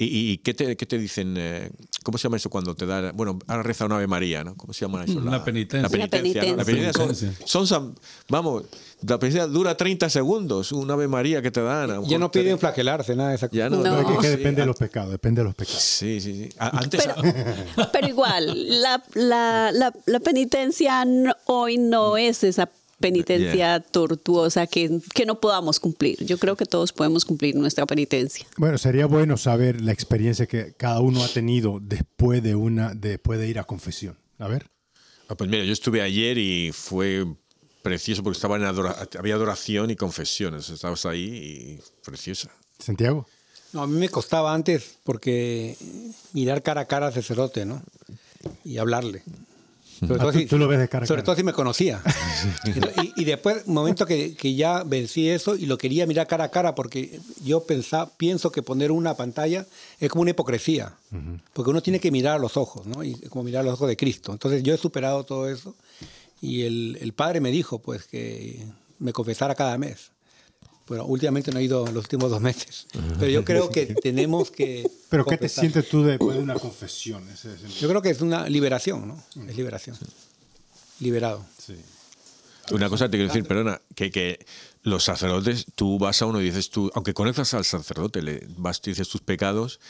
S3: ¿Y, y qué, te, qué te dicen? eh, ¿Cómo se llama eso cuando te da... Bueno, ahora reza una Ave María, ¿no? ¿Cómo se llama eso?
S1: La penitencia.
S3: La penitencia. ¿no? La
S5: La
S3: penitencia
S1: penitencia.
S3: son, son, vamos, la penitencia dura 30 segundos, una Ave María que te dan.
S4: Ya no
S3: te-
S4: piden flagelarse, nada de esa
S3: Ya no,
S5: No.
S2: Pero es que, que
S3: sí,
S2: depende de
S3: an-
S2: los pecados, depende de los pecados.
S3: Sí, sí, sí. A- Antes,
S5: Pero, [laughs] pero igual, la, la, la, la penitencia no- hoy no es esa penitencia
S3: Yeah.
S5: tortuosa que, que no podamos cumplir. Yo creo que todos podemos cumplir nuestra penitencia.
S2: Bueno, sería bueno saber la experiencia que cada uno ha tenido después de una, después de ir a confesión. A ver.
S3: Ah, pues mira, yo estuve ayer y fue precioso porque estaba en adora- había adoración y confesiones. Estabas ahí y preciosa.
S2: Santiago.
S4: No, a mí me costaba antes porque mirar cara a cara al sacerdote, ¿no? Y hablarle. Sobre
S2: Ah, tú- tú lo ves de cara
S4: Sobre
S2: cara.
S4: todo si me conocía. [laughs] y, y después, momento que, que ya vencí eso y lo quería mirar cara a cara porque yo pensaba, pienso que poner una pantalla es como una hipocresía. Porque uno tiene que mirar a los ojos, ¿no? Y como mirar a los ojos de Cristo. Entonces yo he superado todo eso y el, el padre me dijo, pues, que me confesara cada mes. Bueno, últimamente no he ido en los últimos dos meses. Pero yo creo que [laughs] tenemos que.
S2: Pero ¿qué te sientes tú después de una confesión? Ese es el-
S4: Yo creo que es una liberación, ¿no? Es liberación. Liberado.
S2: sí.
S3: Una cosa te quiero decir, perdona, que, que los sacerdotes, tú vas a uno y dices tú, aunque conozcas al sacerdote, le vas y dices tus pecados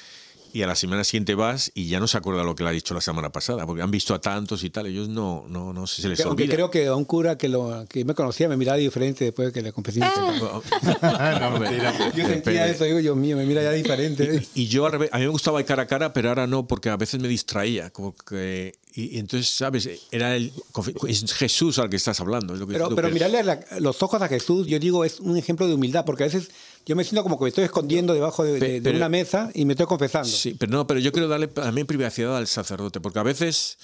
S3: y a la semana siguiente vas y ya no se acuerda lo que le ha dicho la semana pasada, porque han visto a tantos y tal, ellos no, no, no sé, se les
S4: Aunque
S3: olvida.
S4: creo que a un cura que, lo, que me conocía me miraba diferente después de que le confesé. [laughs] [laughs]
S2: no, mentira.
S4: Yo sentía
S3: Depende.
S4: eso, digo, Dios mío, me mira ya diferente.
S3: Y yo al revés, a mí me gustaba ir cara a cara, pero ahora no, porque a veces me distraía. Como que, y, y entonces, ¿sabes? Era el, es Jesús al que estás hablando. es lo que
S4: Pero, pero mirarle a la- los ojos a Jesús, yo digo, es un ejemplo de humildad, porque a veces yo me siento como que me estoy escondiendo debajo de, de- de
S3: Pero-
S4: una mesa y me estoy confesando.
S3: Sí, pero no, pero yo quiero darle también privacidad al sacerdote, porque a veces,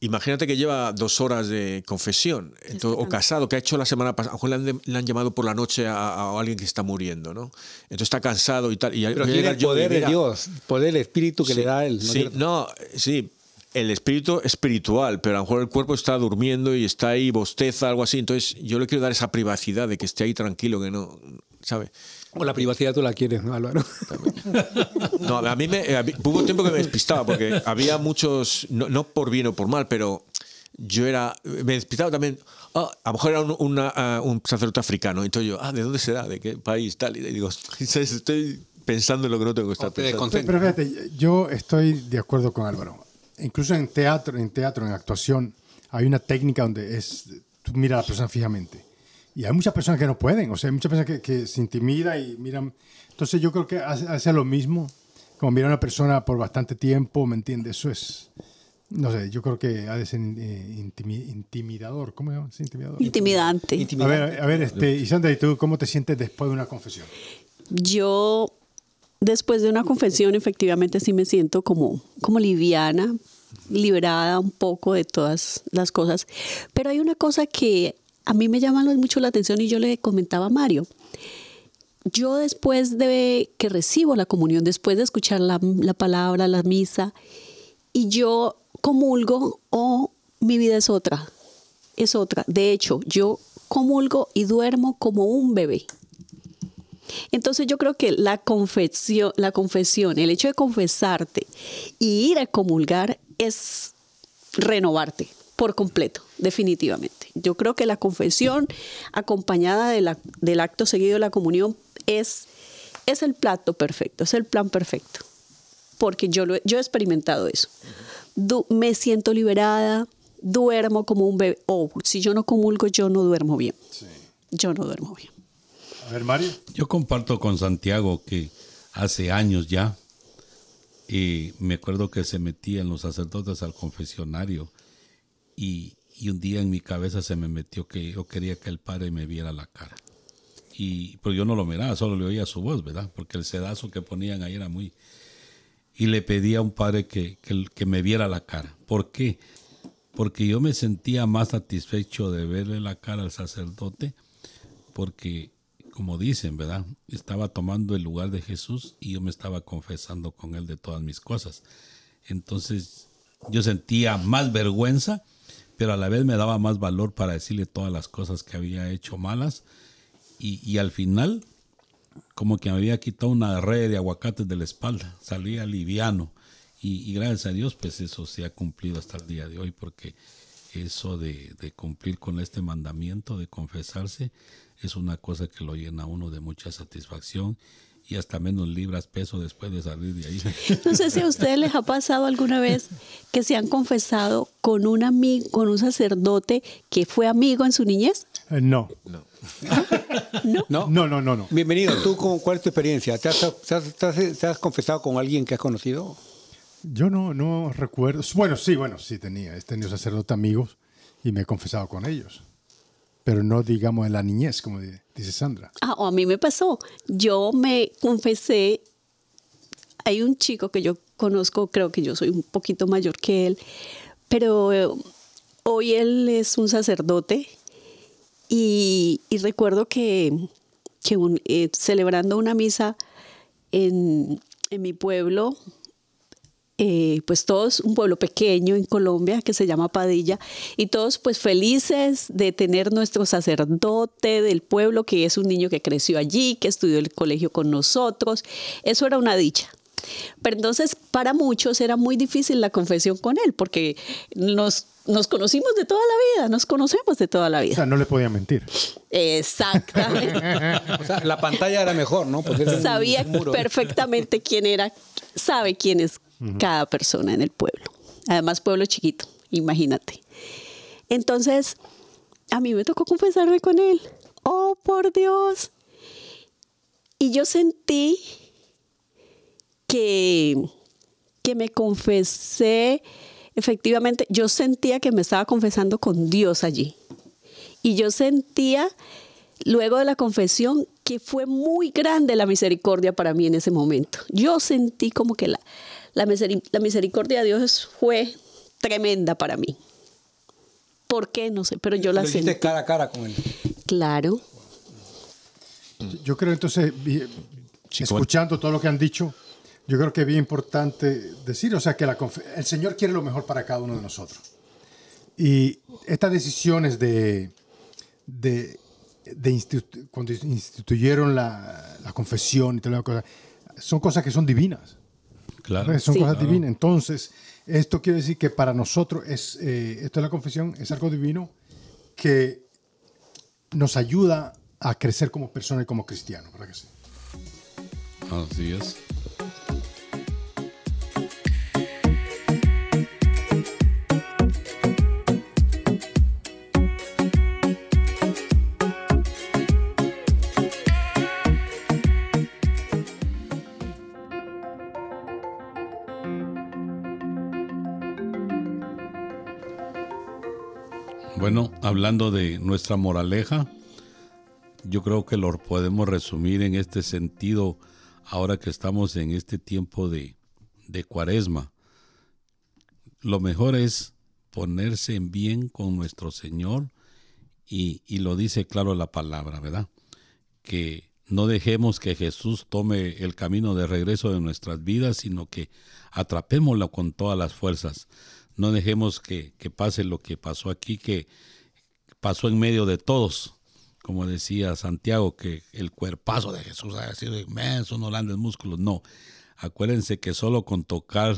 S3: imagínate que lleva dos horas de confesión, entonces, o casado, que ha hecho la semana pasada, a lo mejor le han, le han llamado por la noche a, a alguien que está muriendo, ¿no? Entonces está cansado y tal. Y
S4: Pero tiene el poder de Dios, poder del Espíritu que
S3: Sí,
S4: le da él. ¿no
S3: Sí, no, sí. El espíritu espiritual, pero a lo mejor el cuerpo está durmiendo y está ahí, bosteza, algo así. Entonces, yo le quiero dar esa privacidad de que esté ahí tranquilo, que no, ¿sabe?
S4: O la privacidad tú la quieres, ¿no, Álvaro?
S3: No, a mí me a mí- hubo un tiempo que me despistaba porque había muchos, no, no por bien o por mal, pero yo era, me despistaba también. ah, a lo mejor era un, una, ah, un sacerdote africano. Entonces yo, ah, ¿de dónde será? ¿De qué país? Tal. Y digo, ¿sabes? estoy pensando en lo que no tengo que estar pensando.
S2: Pero fíjate, yo estoy de acuerdo con Álvaro. Incluso en teatro, en teatro, en actuación, hay una técnica donde es tú miras a la persona fijamente. Y hay muchas personas que no pueden, o sea, hay muchas personas que, que se intimidan y miran. Entonces yo creo que hace, hace lo mismo, como mirar a una persona por bastante tiempo, ¿me entiendes? Eso es, no sé, yo creo que ha de ser eh, intimi- intimidador. ¿Cómo se llama? ¿Sí, intimidador?
S5: Intimidante.
S2: A ver, a ver, este, Isandra, ¿y tú cómo te sientes después de una confesión?
S5: Yo, después de una confesión, efectivamente sí me siento como, como liviana, liberada un poco de todas las cosas. Pero hay una cosa que a mí me llama mucho la atención y yo le comentaba a Mario. Yo después de que recibo la comunión, después de escuchar la, la palabra, la misa, y yo comulgo o mi vida es otra, es otra. De hecho, yo comulgo y duermo como un bebé. Entonces yo creo que la confesión, la confesión, el hecho de confesarte y ir a comulgar es renovarte por completo, definitivamente. Yo creo que la confesión acompañada de la- del acto seguido de la comunión es, es el plato perfecto, es el plan perfecto. Porque yo, lo he- yo he experimentado eso. Du- me siento liberada, duermo como un bebé. O si yo no comulgo, yo no duermo bien. Yo no duermo bien.
S2: A ver, Mario.
S1: Yo comparto con Santiago que hace años ya, y me acuerdo que se metían los sacerdotes al confesionario y, un día en mi cabeza se me metió que yo quería que el padre me viera la cara. Y, pero yo no lo miraba, solo le oía su voz, ¿verdad? Porque el sedazo que ponían ahí era muy... Y le pedí a un padre que, que, que me viera la cara. ¿Por qué? Porque yo me sentía más satisfecho de verle la cara al sacerdote porque, como dicen, ¿verdad? Estaba tomando el lugar de Jesús y yo me estaba confesando con él de todas mis cosas. Entonces, yo sentía más vergüenza, pero a la vez me daba más valor para decirle todas las cosas que había hecho malas. Y, y al final, como que me había quitado una red de aguacates de la espalda, salía liviano. Y, y gracias a Dios, pues eso se ha cumplido hasta el día de hoy, porque eso de, de cumplir con este mandamiento, de confesarse, es una cosa que lo llena a uno de mucha satisfacción y hasta menos libras peso después de salir de ahí. [laughs]
S5: No sé si a ustedes les ha pasado alguna vez que se han confesado con un amigo, con un sacerdote que fue amigo en su niñez.
S2: Eh, no.
S5: ¿No?
S4: ¿No?
S2: No, no, no, no.
S4: Bienvenido. ¿Tú cómo- cuál es tu experiencia? ¿Te has, te has- te has- te has confesado con alguien que has conocido?
S2: Yo no, no recuerdo. Bueno, sí, bueno, sí tenía. He tenido sacerdotes amigos y me he confesado con ellos. Pero no, digamos, en la niñez, como di- dice Sandra.
S5: Ah, o a mí me pasó. Yo me confesé. Hay un chico que yo conozco, creo que yo soy un poquito mayor que él, pero eh, hoy él es un sacerdote y, y recuerdo que, que eh, celebrando una misa en, en mi pueblo, eh, pues todos, un pueblo pequeño en Colombia que se llama Padilla, y todos pues felices de tener nuestro sacerdote del pueblo, que es un niño que creció allí, que estudió el colegio con nosotros. Eso era una dicha. Pero entonces para muchos era muy difícil la confesión con él, porque nos, nos conocimos de toda la vida, nos conocemos de toda la
S2: O
S5: vida.
S2: sea, no le podían mentir.
S5: Exactamente. [laughs]
S4: O sea, la pantalla era mejor, ¿no? Porque era un
S5: Sabía
S4: muro.
S5: perfectamente quién era, sabe quién es cada persona en el pueblo. Además, pueblo chiquito, imagínate. Entonces, a mí me tocó confesarme con él. Oh, por Dios. Y yo sentí que, que me confesé, efectivamente, yo sentía que me estaba confesando con Dios allí. Y yo sentía, luego de la confesión, que fue muy grande la misericordia para mí en ese momento. Yo sentí como que la, la, miseri- la misericordia de Dios fue tremenda para mí. ¿Por qué? No sé, pero yo la
S4: Lo
S5: sentí.
S4: cara a cara con él.
S5: Claro.
S2: Yo creo entonces, escuchando todo lo que han dicho, yo creo que es bien importante decir, o sea, que la el Señor quiere lo mejor para cada uno de nosotros. Y estas decisiones de, de, de institu- cuando instituyeron la, la confesión y todas las cosas, son cosas que son divinas.
S1: Claro.
S2: Son
S5: Sí.
S2: cosas divinas. Entonces, esto quiere decir que para nosotros es, eh, esto de la confesión es algo divino que nos ayuda a crecer como personas y como cristianos, ¿verdad que sí?
S1: Así es. Bueno, hablando de nuestra moraleja, yo creo que lo podemos resumir en este sentido ahora que estamos en este tiempo de, de cuaresma. Lo mejor es ponerse en bien con nuestro Señor y, y lo dice claro la palabra, ¿verdad? Que no dejemos que Jesús tome el camino de regreso de nuestras vidas, sino que atrapémoslo con todas las fuerzas. No dejemos que, que pase lo que pasó aquí, que pasó en medio de todos. Como decía Santiago, que el cuerpazo de Jesús ha sido inmenso, no grandes músculos. No, acuérdense que solo con tocar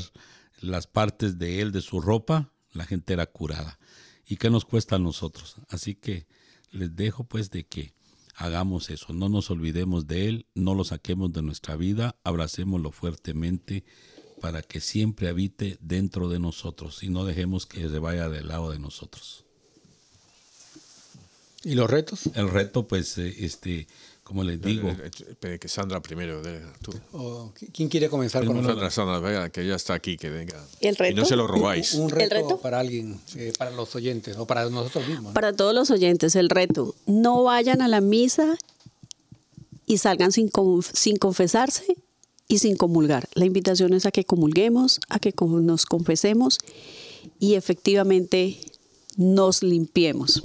S1: las partes de él, de su ropa, la gente era curada. ¿Y qué nos cuesta a nosotros? Así que les dejo pues de que hagamos eso, no nos olvidemos de él, no lo saquemos de nuestra vida, abracémoslo fuertemente para que siempre habite dentro de nosotros y no dejemos que se vaya del lado de nosotros.
S4: ¿Y los retos?
S1: El reto, pues, eh, este, como les digo,
S3: Eh, Que Sandra primero, de- tú.
S4: ¿O qui- ¿Quién quiere comenzar con
S3: Sandra,
S4: nosotros?
S3: Sandra, venga, que ya está aquí, que venga.
S5: ¿El
S3: Y no
S5: reto?
S3: se lo robáis.
S4: Un reto,
S5: reto?
S4: para alguien, eh, para los oyentes o para nosotros mismos. ¿no?
S5: Para todos los oyentes, el reto, no vayan a la misa y salgan sin, con- sin confesarse y sin comulgar. La invitación es a que comulguemos, a que nos confesemos y efectivamente nos limpiemos.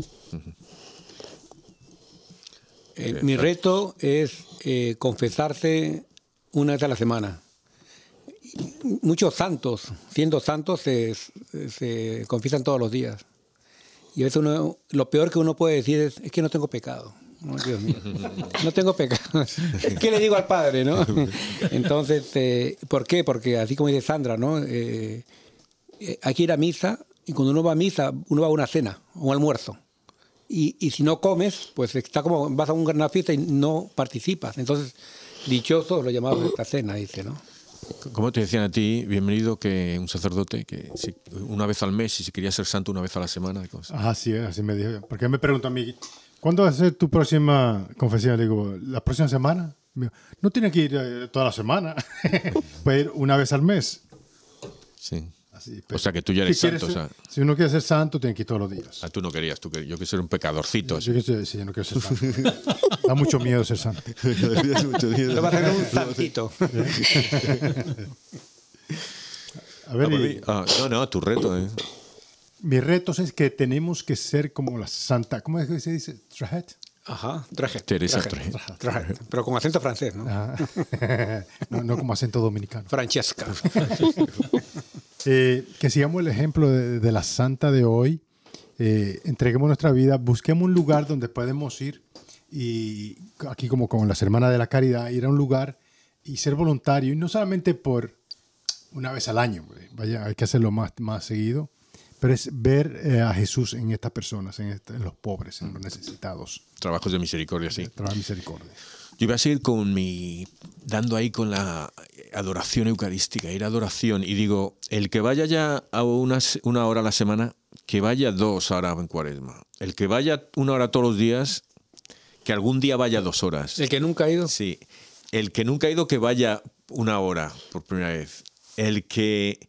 S4: Eh, mi reto es eh, confesarse una vez a la semana. Muchos santos, siendo santos, se, se confiesan todos los días. Y a veces uno, lo peor que uno puede decir es, es que no tengo pecado. No, Dios mío, no tengo pecado. [laughs] ¿Qué le digo al Padre, no? Entonces, eh, ¿por qué? Porque así como dice Sandra, ¿no? Eh, eh, hay que ir a misa y cuando uno va a misa, uno va a una cena, a un almuerzo. Y, y si no comes, pues está como vas a una fiesta y no participas. Entonces, dichosos lo llamamos esta cena, dice, ¿no?
S3: ¿Cómo te decían a ti, bienvenido, que un sacerdote, que si- una vez al mes y si quería ser santo una vez a la semana? ¿cómo se-
S2: Ah, sí, así me dijo. Porque me preguntó a mí, ¿cuándo va a ser tu próxima confesión? Le digo, ¿la próxima semana? Me dijo, no tiene que ir eh, toda la semana, [laughs] puede ir una vez al mes.
S3: Sí.
S2: Así,
S3: O sea, que tú ya eres
S2: quieres
S3: santo,
S2: ser-
S3: o sea.
S2: Si uno quiere ser santo, tiene que ir todos los días.
S3: Ah, tú no querías, tú yo quiero ser un pecadorcito.
S2: Yo, sé- sí, yo no quiero ser santo. da mucho miedo ser santo. [laughs]
S4: Lo va a hacer un santito. [laughs]
S2: A ver, y-
S3: Ah, no, no, tu reto. ¿eh?
S2: Mi reto es que tenemos que ser como la santa, ¿cómo es que se dice? Trajet.
S4: Ajá, traje.
S3: Teresa
S4: traje,
S3: Traje.
S4: traje. Pero con acento francés, ¿no?
S2: Ah. [laughs] no, no como acento dominicano.
S4: Francesca. [laughs]
S2: Eh, que sigamos el ejemplo de, de la santa de hoy, eh, entreguemos nuestra vida, busquemos un lugar donde podemos ir y aquí como con las hermanas de la caridad, ir a un lugar y ser voluntario, y no solamente por una vez al año, vaya, hay que hacerlo más, más seguido, ver eh, a Jesús en estas personas, en, en los pobres, en los necesitados.
S3: Trabajos de misericordia, sí.
S2: Traer misericordia.
S3: Yo iba a seguir con mi. dando ahí con la adoración eucarística, ir a adoración. Y digo, el que vaya ya a unas- una hora a la semana, que vaya dos ahora en cuaresma. El que vaya una hora todos los días, que algún día vaya dos horas.
S4: El que nunca ha ido.
S3: Sí. El que nunca ha ido, que vaya una hora por primera vez. El que.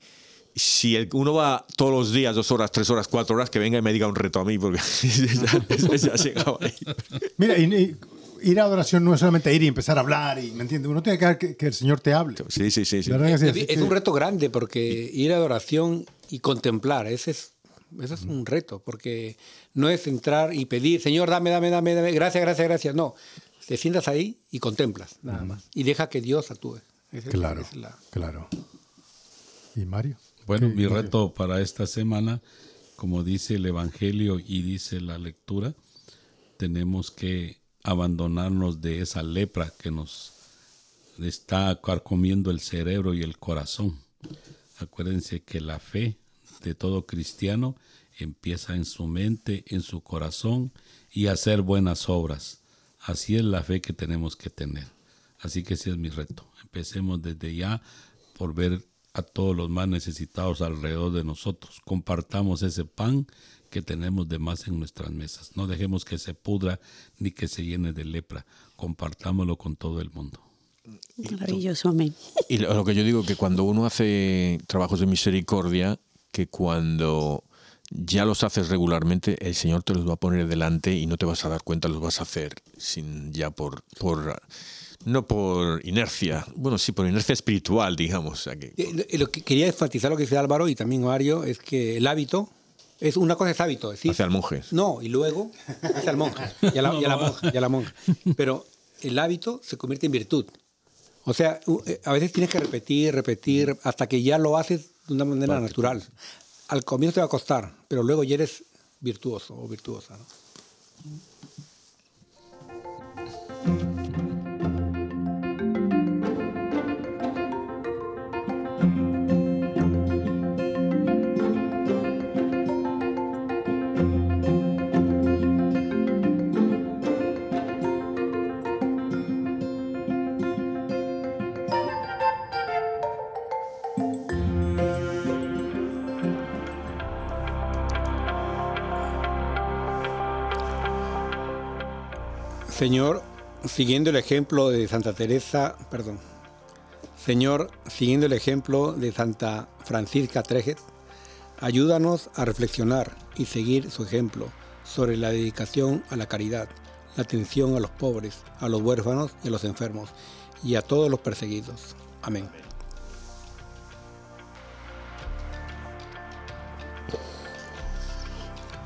S3: Si el, uno va todos los días, dos horas, tres horas, cuatro horas, que venga y me diga un reto a mí, porque [laughs] ya, ya ha llegado ahí.
S2: Mira, y- y ir a adoración no es solamente ir y empezar a hablar, y, ¿me entiendes? Uno tiene que dejar que, que el Señor te hable.
S3: Sí, sí, sí.
S4: Es,
S2: Así
S4: es
S2: que-
S4: un reto grande porque ir a adoración y contemplar, ese es, ese es un reto, porque no es entrar y pedir, Señor, dame, dame, dame, dame, gracias, gracias, gracias. No, te sientas ahí y contemplas, nada más. Y deja que Dios actúe.
S2: Claro,
S4: la-
S2: claro. ¿Y Mario?
S1: Bueno,
S2: ¿Qué-
S1: mi reto para esta semana, como dice el Evangelio y dice la lectura, tenemos que abandonarnos de esa lepra que nos está carcomiendo el cerebro y el corazón. Acuérdense que la fe de todo cristiano empieza en su mente, en su corazón y hacer buenas obras. Así es la fe que tenemos que tener. Así que ese es mi reto. Empecemos desde ya por ver a todos los más necesitados alrededor de nosotros. Compartamos ese pan que tenemos de más en nuestras mesas. No dejemos que se pudra ni que se llene de lepra. Compartámoslo con todo el mundo.
S5: Maravilloso, amén.
S3: Y lo, lo que yo digo que cuando uno hace trabajos de misericordia, que cuando ya los haces regularmente, el Señor te los va a poner delante y no te vas a dar cuenta, los vas a hacer sin ya por por no por inercia, bueno sí por inercia espiritual, digamos. o sea que-
S4: Eh, eh, Lo que quería enfatizar lo que dice Álvaro y también Mario es que el hábito es una cosa es hábito, es decir,
S3: hacia el monje.
S4: No, y luego hace al monje y a la, y a la monja, y a la monja. Pero el hábito se convierte en virtud. O sea, eh, a veces tienes que repetir, repetir, hasta que ya lo haces de una manera natural. Al comienzo te va a costar, pero luego ya eres virtuoso o virtuosa. ¿no? Señor, siguiendo el ejemplo de Santa Teresa, perdón. Señor, siguiendo el ejemplo de Santa Francisca Trejes, ayúdanos a reflexionar y seguir su ejemplo sobre la dedicación a la caridad, la atención a los pobres, a los huérfanos y a los enfermos, y a todos los perseguidos. Amén.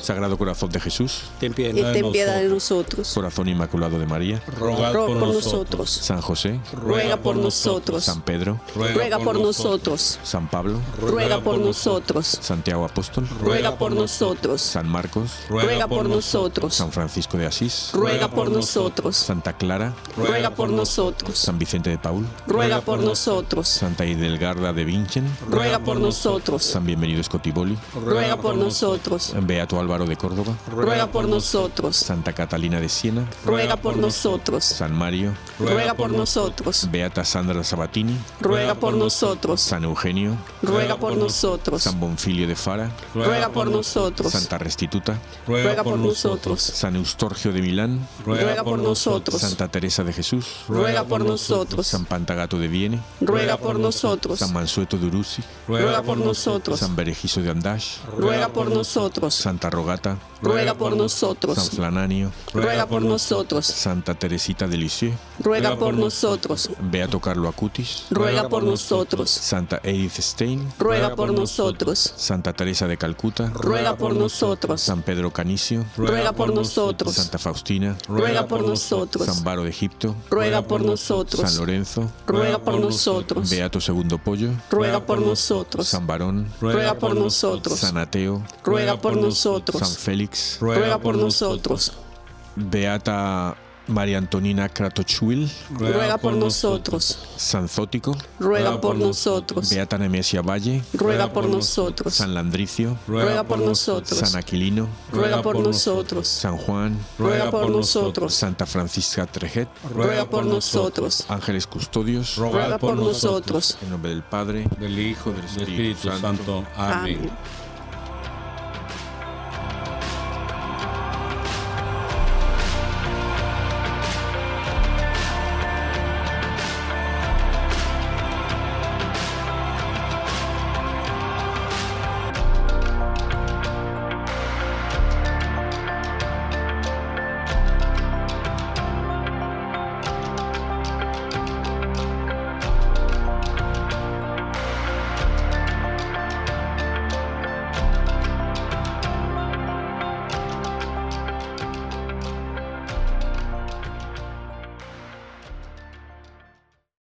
S3: Sagrado Corazón de Jesús,
S4: Ten piedad.
S5: Y ten piedad de nosotros.
S3: Corazón Inmaculado de María,
S1: Rogad
S5: Ruega
S1: por
S5: por nosotros.
S3: San José,
S5: Ruega por nosotros.
S3: San Pedro,
S5: Ruega por nosotros.
S3: San Pablo,
S5: Ruega por nosotros.
S3: Santiago Apóstol,
S5: Ruega por nosotros.
S3: San Marcos,
S5: Ruega por nosotros.
S3: San Francisco de Asís,
S5: Ruega por nosotros.
S3: Santa Clara,
S5: Ruega por nosotros.
S3: San Vicente de Paul,
S5: Ruega por nosotros.
S3: Santa Idelgarda de Vinchen,
S5: Ruega por nosotros.
S3: San Bienvenido Scotiboli,
S5: Ruega por nosotros.
S3: Beato Álvaro de Córdoba,
S5: Ruega por nosotros.
S3: Santa Catalina de Siena,
S5: Ruega por nosotros.
S3: San Mario,
S5: Ruega por nosotros.
S3: Beata Sandra Sabatini,
S5: Ruega por nosotros.
S3: San Eugenio,
S5: Ruega por nosotros.
S3: San Bonfilio de Fara,
S5: Ruega por nosotros.
S3: Santa Restituta,
S5: Ruega por nosotros.
S3: San Eustorgio de Milán,
S5: Ruega por nosotros.
S3: Santa Teresa de Jesús,
S5: Ruega por nosotros.
S3: San Pantagato de Viene,
S5: Ruega por nosotros.
S3: San Mansueto de Uruzi,
S5: Ruega por nosotros.
S3: San Berejizo de Andash,
S5: Ruega por nosotros.
S3: Santa Rogata,
S5: ruega por
S3: San
S5: nosotros,
S3: Flananio,
S5: ruega por nosotros,
S3: Santa Teresita de Lisieux,
S5: ruega por nosotros,
S3: Beato Carlo Acutis,
S5: ruega por nosotros,
S3: Santa Edith Stein,
S5: ruega por nosotros,
S3: Santa Teresa de Calcuta,
S5: ruega por nosotros,
S3: San Pedro Canicio,
S5: ruega por nosotros,
S3: Santa Faustina,
S5: ruega por nosotros,
S3: San Baro de Egipto,
S5: ruega por
S3: San
S5: nosotros,
S3: Lorenzo,
S5: ruega por nosotros,
S3: Beato Segundo Pollo,
S5: ruega por nosotros,
S3: San Barón,
S5: ruega por nosotros,
S3: San Ateo,
S5: ruega por
S3: San
S5: nosotros,
S3: Félix,
S5: ruega por nosotros,
S3: Beata María Antonina Kratochwil,
S5: ruega por nosotros,
S3: San Zótico,
S5: ruega por nosotros,
S3: Beata Nemesia Valle,
S5: ruega por nosotros,
S3: San Landricio,
S5: ruega por nosotros,
S3: San Aquilino,
S5: ruega por nosotros,
S3: San Juan,
S5: ruega por nosotros,
S3: Santa Francisca Trejet,
S5: ruega por nosotros,
S3: ángeles custodios,
S5: ruega por nosotros.
S3: en nombre del Padre,
S1: del Hijo, del Espíritu Santo. Amén.
S5: Amén.